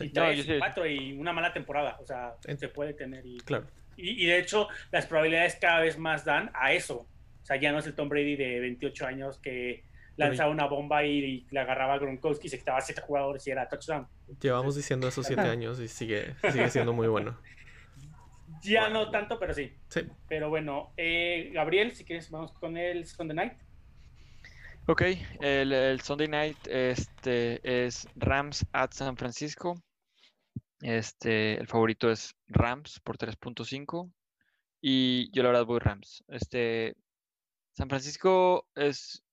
y tres, cuatro y una mala temporada. O sea, se puede tener. Y, claro. Y, de hecho, las probabilidades cada vez más dan a eso. O sea, ya no es el Tom Brady de 28 años que lanzaba una bomba y, le agarraba a Gronkowski, se quitaba a siete jugadores y era touchdown. Llevamos diciendo eso siete años y sigue, sigue siendo muy bueno. [laughs] Ya no tanto, pero sí. Sí. Pero bueno, eh, Gabriel, si quieres, vamos con el Sunday Night. Ok, el, el, Sunday Night este, es Rams at San Francisco. Este, el favorito es Rams por 3.5. Y yo la verdad voy Rams. Este, San Francisco es.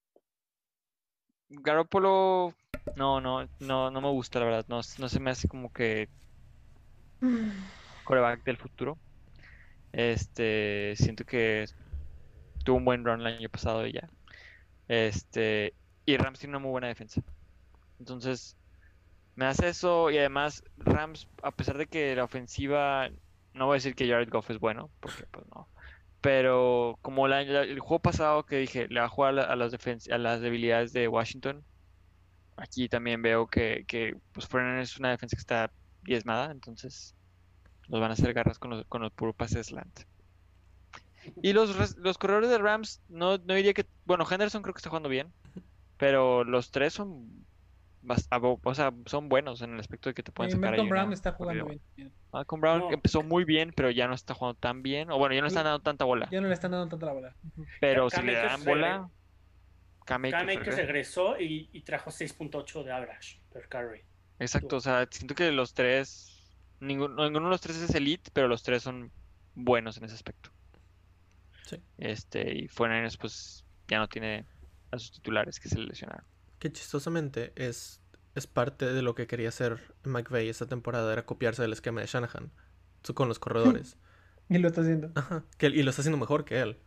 Garoppolo. No, no, no, no me gusta, la verdad. No, no se me hace como que. [sighs] Coreback del futuro. Este, siento que tuvo un buen run el año pasado y ya. Este, y Rams tiene una muy buena defensa. Entonces, me hace eso y además Rams, a pesar de que la ofensiva, no voy a decir que Jared Goff es bueno, porque pues no. Pero como el juego pasado que dije, le va a jugar a, las, a las debilidades de Washington, aquí también veo que, que pues es una defensa que está diezmada, entonces los van a hacer garras con los, con los puros pases slant. Y los, los corredores de Rams, no, no diría que. Bueno, Henderson creo que está jugando bien. Pero los tres son. O sea, son buenos en el aspecto de que te pueden sacar Malcolm Brown está jugando bien. Malcolm Brown empezó muy bien, pero ya no está jugando tan bien. O bueno, ya no le están dando tanta bola. Ya no le están dando tanta la bola. Pero si le dan bola. Cam Akers regresó y, y trajo 6.8 de average per carry. Exacto, o sea, siento que los tres. Ninguno, ninguno de los tres es elite, pero los tres son buenos en ese aspecto. Este, y años pues ya no tiene a sus titulares que se le lesionaron. Que chistosamente es, es parte de lo que quería hacer McVeigh esta temporada, era copiarse del esquema de Shanahan con los corredores. [laughs] y lo está haciendo. y lo está haciendo mejor que él.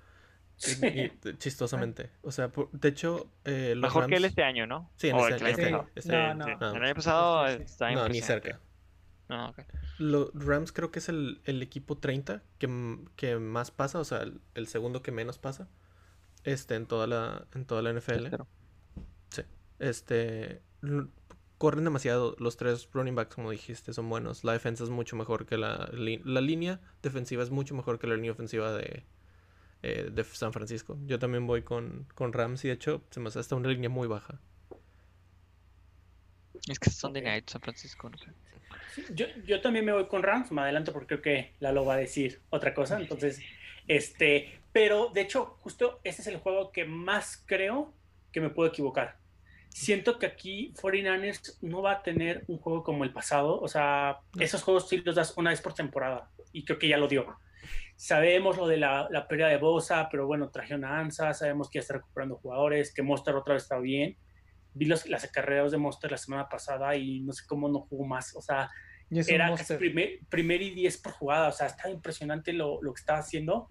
chistosamente. O sea, de hecho, eh, Mejor que él este año, ¿no? Sí, en este, año. No, El año pasado está No, ni cerca. No, Los Rams creo que es el, equipo 30 que, que, más pasa, o sea, el, segundo que menos pasa este, en, toda la, en toda la NFL. Sí. Este, corren demasiado. Los tres running backs, como dijiste, son buenos. La defensa es mucho mejor que la, la línea defensiva es mucho mejor que la línea ofensiva de, eh, de San Francisco. Yo también voy con, con Rams y de hecho se me hace hasta una línea muy baja. Es que son de Night San Francisco, no sé. Yo, yo, también me voy con Rams, me adelanto porque creo que Lalo va a decir otra cosa, entonces, este, pero de hecho, justo este es el juego que más creo que me puedo equivocar. Siento que aquí 49ers no va a tener un juego como el pasado, o sea, esos juegos sí los das una vez por temporada y creo que ya lo dio. Sabemos lo de la, la pérdida de Bosa, pero bueno, traje una ANSA, sabemos que ya está recuperando jugadores, que Monster otra vez está bien vi los, las carreras de Monster la semana pasada y no sé cómo no jugó más. O sea, era primer, primer, y 10 por jugada. O sea, está impresionante lo, lo que estaba haciendo.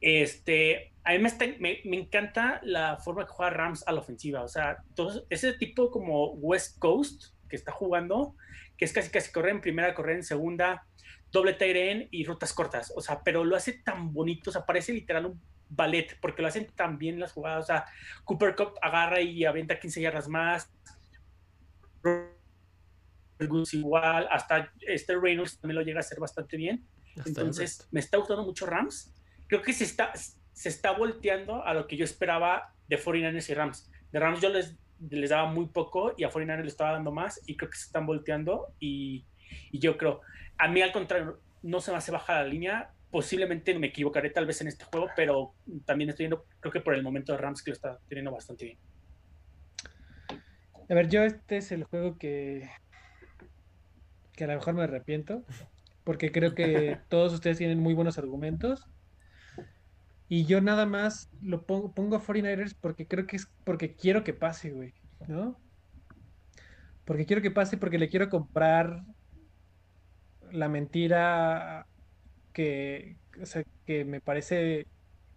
Este, a mí me, me, encanta la forma que juega Rams a la ofensiva. O sea, todo ese tipo como West Coast, que está jugando, que es casi casi correr en primera, correr en segunda, doble tight y rutas cortas. O sea, pero lo hace tan bonito, o sea, parece literal un ballet, porque lo hacen tan bien las jugadas. O sea, Cooper Cup agarra y avienta 15 yardas más. Igual, hasta este Reynolds también lo llega a hacer bastante bien. Entonces, me está gustando mucho Rams. Creo que se está, se está volteando a lo que yo esperaba de 49ers y Rams. De Rams yo les, les daba muy poco y a 49ers les estaba dando más y creo que se están volteando y, y yo creo, a mí al contrario, no se me hace bajar la línea, posiblemente me equivocaré tal vez en este juego, pero también estoy viendo, creo que por el momento de Rams que lo está teniendo bastante bien. A ver, yo este es el juego que, que a lo mejor me arrepiento, porque creo que [laughs] todos ustedes tienen muy buenos argumentos. Y yo nada más lo pongo, pongo a 49ers porque creo que es porque quiero que pase, güey, ¿no? Porque quiero que pase, porque le quiero comprar la mentira que, que me parece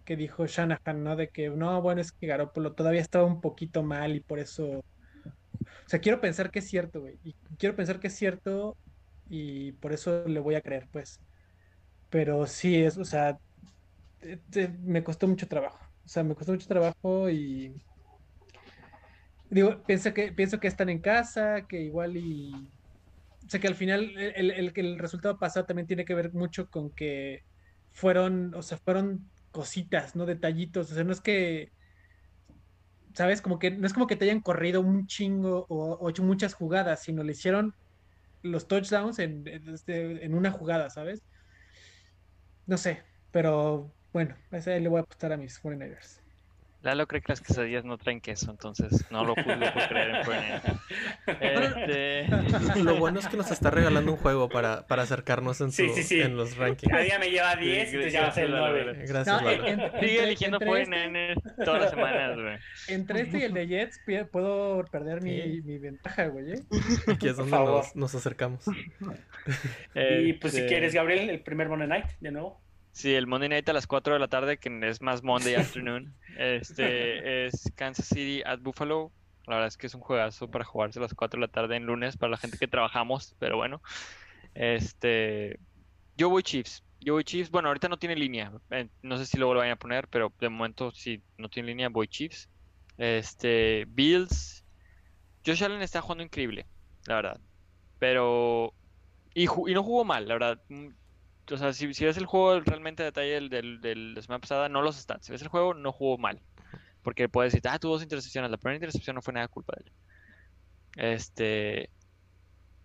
que dijo Shanahan, ¿no? De que no, bueno, es que Garoppolo todavía estaba un poquito mal y por eso. O sea, quiero pensar que es cierto, güey. Y quiero pensar que es cierto y por eso le voy a creer, pues. Pero sí, es, o sea, me costó mucho trabajo. O sea, me costó mucho trabajo y. Digo, pienso que, pienso que están en casa, que igual y o sea que al final el, el, el, resultado pasado también tiene que ver mucho con que fueron, o sea, fueron cositas, ¿no? Detallitos. O sea, no es que, ¿sabes? Como que no es como que te hayan corrido un chingo o, hecho muchas jugadas, sino le hicieron los touchdowns en, en, este, una jugada, ¿sabes? No sé, pero bueno, ese le voy a apostar a mis 49ers. Lalo cree que las quesadillas no traen queso, entonces no lo juzgo por creer en Fortnite. Este... [laughs] Lo bueno es que nos está regalando un juego para, para acercarnos en, su, en los rankings. Cada día me lleva 10, entonces ya va a ser 9. Gracias, no, Lalo. Sigue eligiendo Fortnite este... todas las semanas, güey. Entre este y el de Jets puedo perder mi, mi ventaja, güey. ¿eh? Aquí es donde nos, nos, acercamos. Y pues si este quieres, Gabriel, el primer Monday Night, de nuevo. Sí, el Monday Night a las 4 de la tarde, que es más Monday Afternoon. [laughs] Este es Kansas City at Buffalo. La verdad es que es un juegazo para jugarse a las 4 de la tarde en lunes para la gente que trabajamos, pero bueno. Este, yo voy Chiefs. Yo voy Chiefs. Bueno, ahorita no tiene línea. Eh, no sé si luego lo vayan a poner, pero de momento si no tiene línea voy Chiefs. Este, Bills. Josh Allen está jugando increíble, la verdad. Pero y, y no jugó mal, la verdad o sea, si, ves el juego realmente a detalle del, del, la semana pasada, no los stats. Si ves el juego, no jugó mal. Porque puedes decir, ah, tuvo dos intercepciones. La primera intercepción no fue nada culpa de él. Este.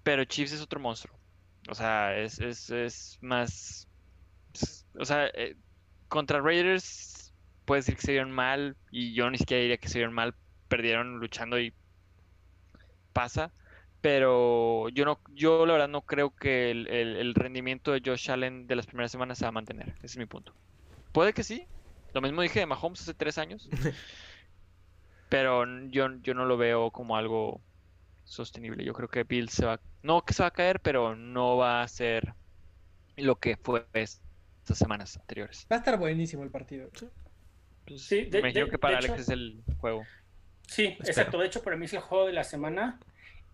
Pero Chiefs es otro monstruo. O sea, es, es, es más. o sea, eh, contra Raiders puede decir que se dieron mal. Y yo ni siquiera diría que se dieron mal. Perdieron luchando y pasa pero yo no, yo la verdad no creo que el, rendimiento de Josh Allen de las primeras semanas se va a mantener. Ese es mi punto. Puede que sí. Lo mismo dije de Mahomes hace tres años. [laughs] pero yo, yo no lo veo como algo sostenible. Yo creo que Bill se va, no que se va a caer, pero no va a ser lo que fue estas semanas anteriores. Va a estar buenísimo el partido. Sí, pues, me imagino que para Alex es el juego. Sí, exacto. De hecho, para mí es el juego de la semana.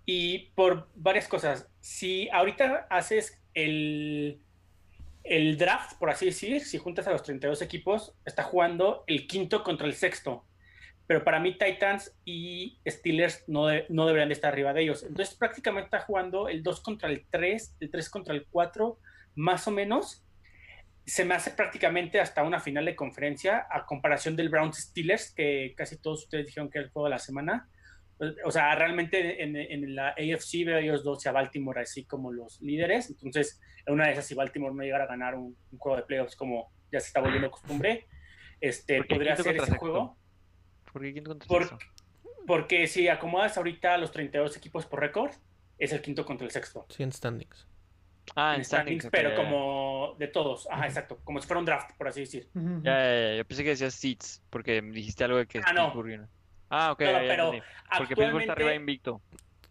Y por varias cosas. Si ahorita haces el, el draft, por así decir, si juntas a los 32 equipos, está jugando el quinto contra el sexto. Pero para mí Titans y Steelers no, no deberían de estar arriba de ellos. Entonces prácticamente está jugando el 2 contra el 3, el 3 contra el 4, más o menos. Se me hace prácticamente hasta una final de conferencia a comparación del Browns Steelers, que casi todos ustedes dijeron que era el juego de la semana o sea, realmente en, la AFC veo a ellos dos y a Baltimore así como los líderes. Entonces, en una de esas, si Baltimore no llegara a ganar un, juego de playoffs como ya se está volviendo costumbre, este, podría ser ese juego. ¿Por qué porque si acomodas ahorita los 32 equipos por récord, es el quinto contra el sexto. Sí, en standings. Ah, en, standings, pero como de todos. Ajá, exacto. Como si fuera un draft, por así decir. Ya, ya, ya, Yo pensé que decías seats, porque dijiste algo de que... Ah, no. Ah, ok. pero Porque Pittsburgh está arriba invicto.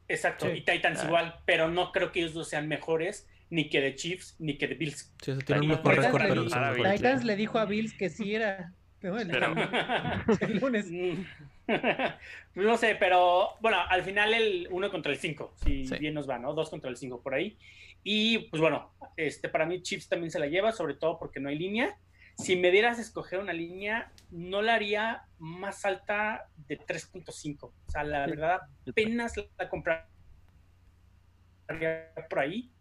Exacto, y Titans ah. igual, pero no creo que ellos dos sean mejores ni que de Chiefs ni que de Bills. Sí, Titans, le, Titans le didijo a Bills que sí era [laughs] el, lunes. Pues [laughs] no sé, pero bueno, al final el 1 contra el 5, si bien nos va, ¿no? 2 contra el 5 por ahí. Y pues bueno, este, para mí Chips también se la lleva, sobre todo porque no hay línea. Si me dieras a escoger una línea, no la haría más alta de 3.5. O sea, la verdad, apenas la compraría por ahí.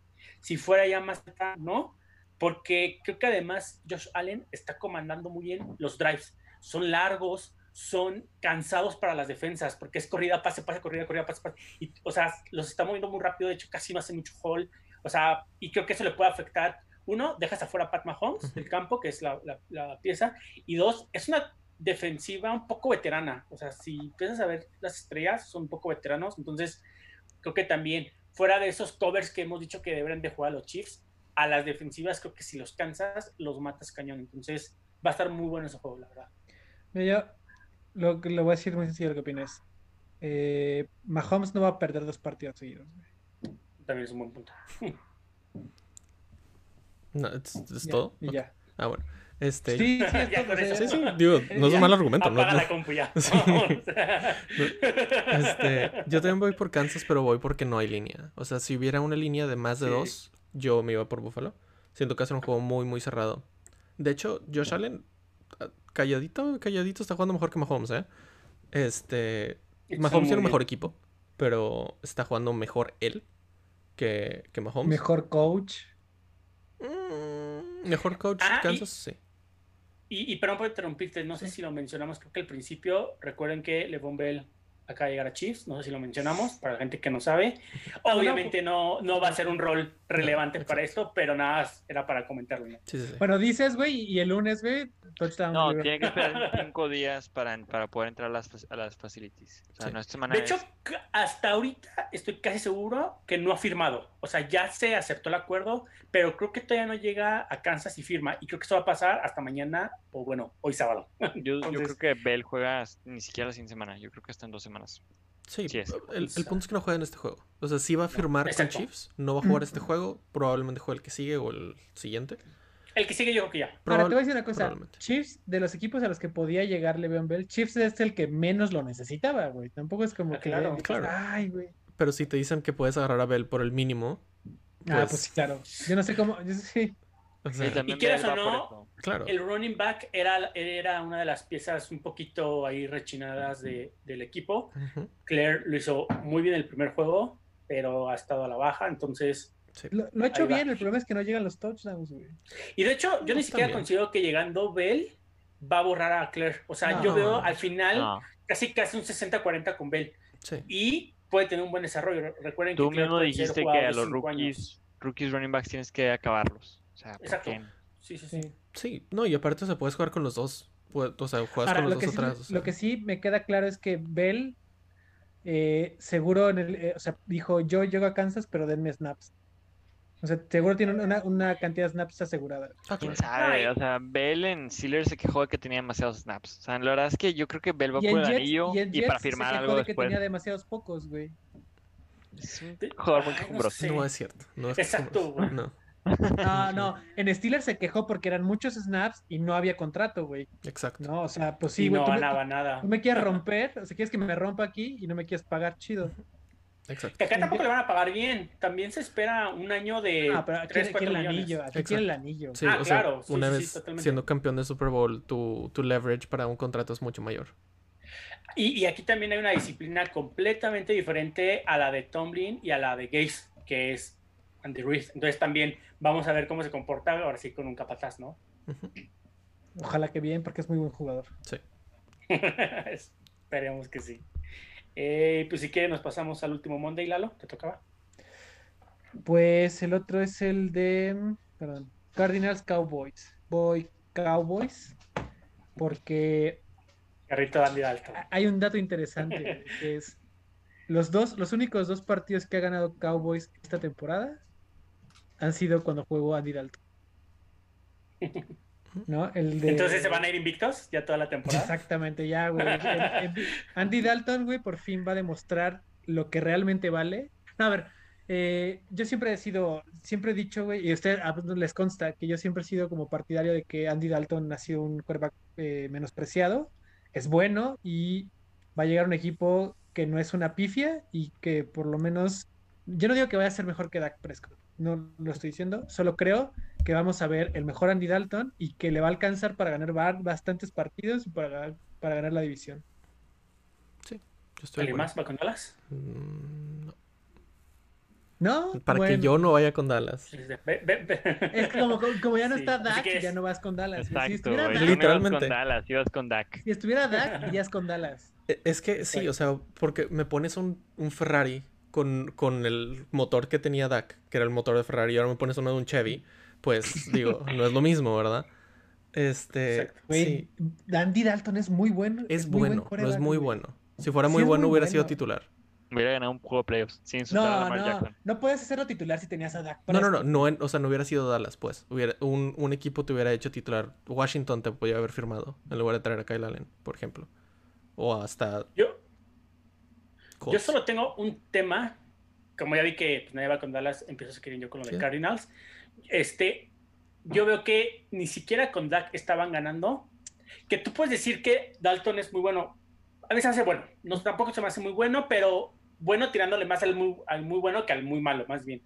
Si fuera ya más alta, no. Porque creo que además Josh Allen está comandando muy bien los drives. Son largos, son cansados para las defensas, porque es corrida, pase, pase, corrida, corrida, pase, pase. Y, o sea, los está moviendo muy rápido, de hecho casi no hace mucho hold. O sea, y creo que eso le puede afectar. Uno, dejas afuera a Pat Mahomes del campo, que es la, la, pieza. Y dos, es una defensiva un poco veterana. O sea, si empiezas a ver las estrellas, son un poco veteranos. Entonces, creo que también, fuera de esos covers que hemos dicho que deberían de jugar los Chiefs, a las defensivas creo que si los cansas, los matas cañón. Entonces, va a estar muy bueno ese juego, la verdad. Mira, lo que le voy a decir muy sencillo lo que opinas. Eh, Mahomes no va a perder dos partidos seguidos. También es un buen punto. [laughs] No, ¿es, todo? Y ya. Ah, bueno. Este... Sí, sí, [laughs] sí, sí, digo, [laughs] no es un mal argumento. no, la compu ya. [laughs] este, yo también voy por Kansas, pero voy porque no hay línea. O sea, si hubiera una línea de más de dos, yo me iba por Buffalo. Siento que hace un juego muy, muy cerrado. De hecho, Josh Allen, ah, calladito, calladito, está jugando mejor que Mahomes, ¿eh? Este. Mahomes tiene un mejor equipo, pero está jugando mejor él que, que Mahomes. Mejor coach. Mm, mejor coach, ah, Kansas, sí. Y, y perdón por interrumpirte, no sé si lo mencionamos, creo que al principio, recuerden que Levon Bell acaba de llegar a Chiefs, no sé si lo mencionamos, para la gente que no sabe. Obviamente no, no va a ser un rol relevante para esto, pero nada, era para comentarlo. Bueno, dices, güey, y el lunes, güey, No, tiene que esperar [laughs] cinco días para, para poder entrar a las, a las facilities. de hecho, hasta ahorita estoy casi seguro que no ha firmado. O sea, ya se aceptó el acuerdo, pero creo que todavía no llega a Kansas y firma. Y creo que eso va a pasar hasta mañana, o bueno, hoy sábado. Yo, yo creo que Bell juega ni siquiera sin semana. Yo creo que está en dos semanas. Sí, el, punto es que no juega en este juego. O sea, si va a firmar con Chiefs, no va a jugar este juego, probablemente juegue el que sigue o el siguiente. El que sigue yo creo que ya. Ahora te voy a decir una cosa. Chiefs, de los equipos a los que podía llegar Le'Veon Bell, Chiefs es el que menos lo necesitaba, güey. Tampoco es como ah, que... Claro, claro. Ay, güey. Pero si te dicen que puedes agarrar a Bell por el mínimo... Ah, pues, pues sí, claro. Yo no sé cómo... sí. Y quieras o no, claro. el running back era, era una de las piezas un poquito ahí rechinadas de, del equipo. Claire lo hizo muy bien el primer juego, pero ha estado a la baja, entonces lo, ha hecho bien, el problema es que no llegan los touchdowns, güey. Y de hecho, yo ni siquiera considero que llegando Bell va a borrar a Claire. O sea, yo veo al final casi casi un 60-40 con Bell. Y puede tener un buen desarrollo. Recuerden Tú que mismo dijiste que a los rookies, rookies running backs tienes que acabarlos. O sea, Exacto. Sí, sí, sí. Sí, no, y aparte se puedes jugar con los dos. O sea, juegas con los dos atrás. Lo que sí me queda claro es que Bell eh, seguro en el, eh, o sea, dijo yo llego a Kansas, pero denme snaps. O sea, seguro tiene una, cantidad de snaps asegurada. Ah, ¿Quién sabe? O sea, Bell en Steelers se quejó de que tenía demasiados snaps. O sea, la verdad es que yo creo que Bell va por el anillo y, para firmar se algo de que tenía demasiados pocos, güey. Es un jugador muy quejumbroso. No, es cierto. No es Exacto, güey. No. No, [laughs] no. En Steelers se quejó porque eran muchos snaps y no había contrato, güey. Exacto. No, o sea, pues sí, güey. No ganaba nada. Tú me quieres romper, o sea, quieres que me rompa aquí y no me quieres pagar chido. Exacto. Que acá tampoco le van a pagar bien. También se espera un año de. Ah, pero aquí, 3, el anillo. Aquí quiere el anillo. ah, claro. una vez siendo campeón de Super Bowl, tu, tu, leverage para un contrato es mucho mayor. Y, y, aquí también hay una disciplina completamente diferente a la de Tomlin y a la de Gaze, que es Andy Reid. Entonces también vamos a ver cómo se comporta ahora sí con un capataz, ¿no? Ojalá que bien, porque es muy buen jugador. Sí. [laughs] Esperemos que sí. Eh, pues si quiere nos pasamos al último Monday, Lalo, ¿te tocaba? Pues el otro es el de, perdón, Cardinals Cowboys. Voy Cowboys porque hay un dato interesante [laughs] que es los dos, los únicos dos partidos que ha ganado Cowboys esta temporada han sido cuando jugó Andy Dalton. [laughs] Entonces se van a ir invictos ya toda la temporada. Exactamente, ya, güey. [laughs] Andy Dalton, güey, por fin va a demostrar lo que realmente vale. a ver, eh, yo siempre he sido, siempre he dicho, güey, y a ustedes les consta que yo siempre he sido como partidario de que Andy Dalton ha sido un quarterback eh, menospreciado, es bueno y va a llegar un equipo que no es una pifia y que por lo menos, yo no digo que vaya a ser mejor que Dak Prescott, no lo estoy diciendo, solo creo que vamos a ver el mejor Andy Dalton y que le va a alcanzar para ganar bastantes partidos y para, para ganar la división. Sí, yo estoy ¿Alguien más va con Dallas? Mm, no. No, Para que yo no vaya con Dallas. Es como, como ya no está Dak, ya no vas con Dallas. Exacto, si estuviera. Dak, Literalmente. Con Dallas, ibas con Dak. si estuviera Dak, irías con Dallas. E- Es que sí, o sea, porque me pones un, un Ferrari con, con el motor que tenía Dak, que era el motor de Ferrari, y ahora me pones uno de un Chevy, pues digo, [laughs] no es lo mismo, ¿verdad? Este, sí, Andy Dalton es muy bueno. es muy buen bueno, no es muy bueno. Si fuera muy bueno, muy hubiera sido titular. Hubiera ganado un juego de playoffs sin insultar a No, Lamar no, Jackson. no puedes hacerlo titular si tenías a Dak. No, no, no, no, en- o sea, no hubiera sido Dallas, pues. Hubiera, un, un equipo te hubiera hecho titular. Washington te podía haber firmado en lugar de traer a Kyle Allen, por ejemplo. O hasta Yo, yo Colts. solo tengo un tema. Como ya vi que pues, nadie va con Dallas, empiezo a querer yo con lo de Sí. Cardinals. Este, yo veo que ni siquiera con Dak estaban ganando. Que tú puedes decir que Dalton es muy bueno. A veces hace bueno. No, tampoco se me hace muy bueno, pero bueno tirándole más al muy, al muy bueno que al muy malo, más bien.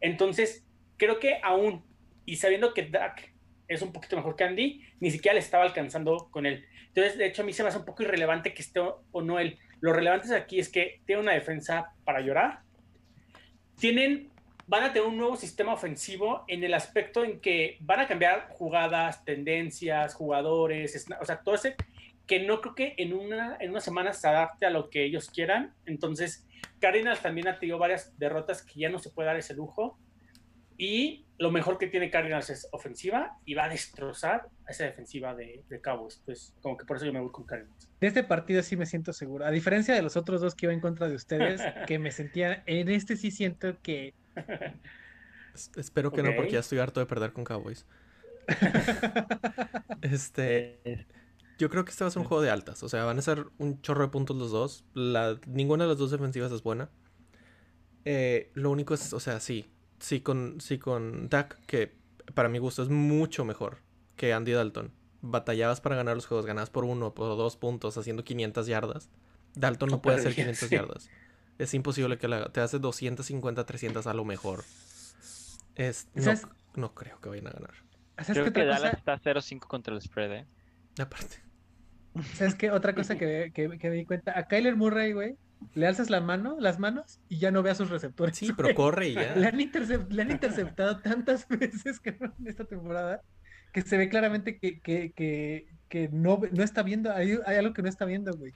Entonces, creo que aún, y sabiendo que Dak es un poquito mejor que Andy, ni siquiera le estaba alcanzando con él. Entonces, de hecho, a mí se me hace un poco irrelevante que esté o no él. Lo relevante aquí es que tiene una defensa para llorar. Tienen, van a tener un nuevo sistema ofensivo en el aspecto en que van a cambiar jugadas, tendencias, jugadores, o sea, todo ese que no creo que en una, en una semana se adapte a lo que ellos quieran. Entonces, Cardinals también ha tenido varias derrotas que ya no se puede dar ese lujo. Y lo mejor que tiene Cardinals es ofensiva y va a destrozar a esa defensiva de, de Cowboys. Entonces, como que por eso yo me voy con Cardinals. De este partido sí me siento seguro. A diferencia de los otros dos que iba en contra de ustedes, [laughs] que me sentía. En este sí siento que. Es- Espero que no, porque ya estoy harto de perder con Cowboys. [laughs] este. Yo creo que este va a ser un juego de altas. O sea, van a ser un chorro de puntos los dos. La, ninguna de las dos defensivas es buena. Eh, lo único es, o sea, sí. Sí con, sí con Dak, que para mi gusto es mucho mejor que Andy Dalton. Batallabas para ganar los juegos, ganabas por uno, por dos puntos, haciendo 500 yardas. Dalton no puede hacer Perdías, [laughs] 500 sí. yardas. Es imposible que la. Te hace 250, 300 a lo mejor. Es, no, ¿Sabes? no creo que vayan a ganar. ¿Sabes Creo que otra Dallas cosa? está 0-5 contra el spread, ¿eh? Aparte. ¿Sabes qué? Otra cosa que, que, que me di cuenta. A Kyler Murray, güey, le alzas la mano, las manos y ya no ve a sus receptores. Sí, pero corre y [laughs] Le ya. han, le han interceptado tantas [laughs] veces que en esta temporada que se ve claramente que, que, que, que no, no está viendo. Hay, hay algo que no está viendo, güey.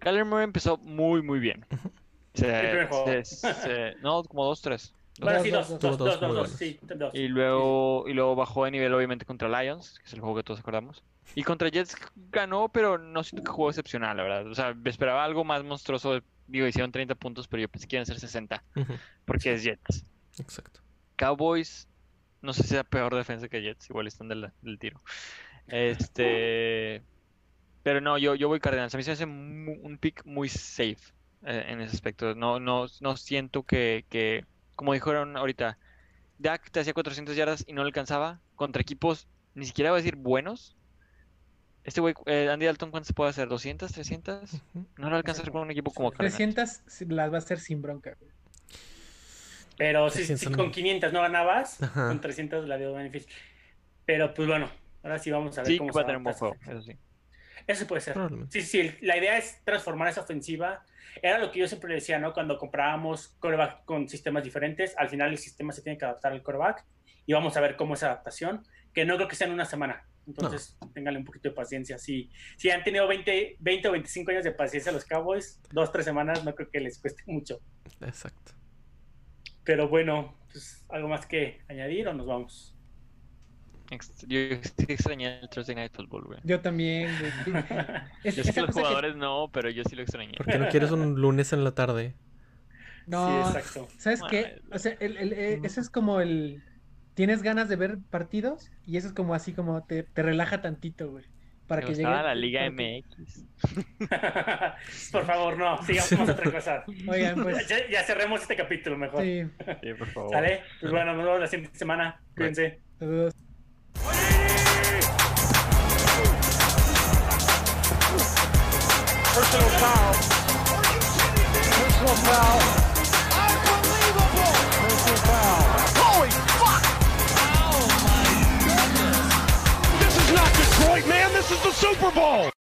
Kyler Murray empezó muy, muy bien. [laughs] Se- El primer juego. se- se- no, como 2-3. Bueno, Dos, dos. Y luego, y luego bajó de nivel, obviamente, contra Lions, que es el juego que todos acordamos. Y contra Jets ganó, pero no siento que jugó excepcional, la verdad. O sea, me esperaba algo más monstruoso. Digo, hicieron 30 puntos, pero yo pensé que iban a ser 60, Ujú, porque es Jets. Exacto. Cowboys, no sé si sea peor defensa que Jets, igual están del, del tiro. Este, pero no, yo, yo voy Cardinals. A mí se me hace un pick muy safe eh, en ese aspecto. No, no, no siento que, que, como dijeron ahorita, Dak te hacía 400 yardas y no le alcanzaba contra equipos, ni siquiera voy a decir buenos. Este güey, eh, Andy Dalton, ¿cuántos puede hacer? ¿200, 300? Ujú. No lo alcanza con un equipo como Cardinals. 300 sí las va a hacer sin bronca, güey. Pero si, 300 si no. con 500 no ganabas, Ajá. con 300 la dio beneficio. Pero pues bueno, ahora sí vamos a ver Sí, cómo que va a se tener un buen juego, eso sí. Eso puede ser. Sí, sí, la idea es transformar esa ofensiva. Era lo que yo siempre decía, ¿no? Cuando comprábamos coreback con sistemas diferentes, al final el sistema se tiene que adaptar al coreback y vamos a ver cómo es adaptación, que no creo que sea en una semana. Entonces, ténganle un poquito de paciencia. Si, si han tenido 20, 20 o 25 años de paciencia los Cowboys, dos, tres semanas, no creo que les cueste mucho. Exacto. Pero bueno, pues, ¿algo más que añadir o nos vamos? Yo sí extrañé el Thursday Night Football, güey. Yo también, güey. Es- [laughs] Yo sé que los que- jugadores no, pero yo sí lo extrañé. ¿Por qué no quieres un lunes en la tarde? No, Sí, exacto. ¿sabes Ay, qué? O sea, el, el- eh, eso es como el... Tienes ganas de ver partidos y eso es como así como te, te relaja tantito, güey. para que llegue. la Liga MX. [laughs] por favor, no, sigamos otra cosa. Oigan, pues. [laughs] Ya, cerremos este capítulo mejor. Sí. sí, por favor. ¿Sale? Pues bueno, nos vemos la siguiente semana. Cuídense. Saludos. Personal foul. Personal foul. This is the Super Bowl.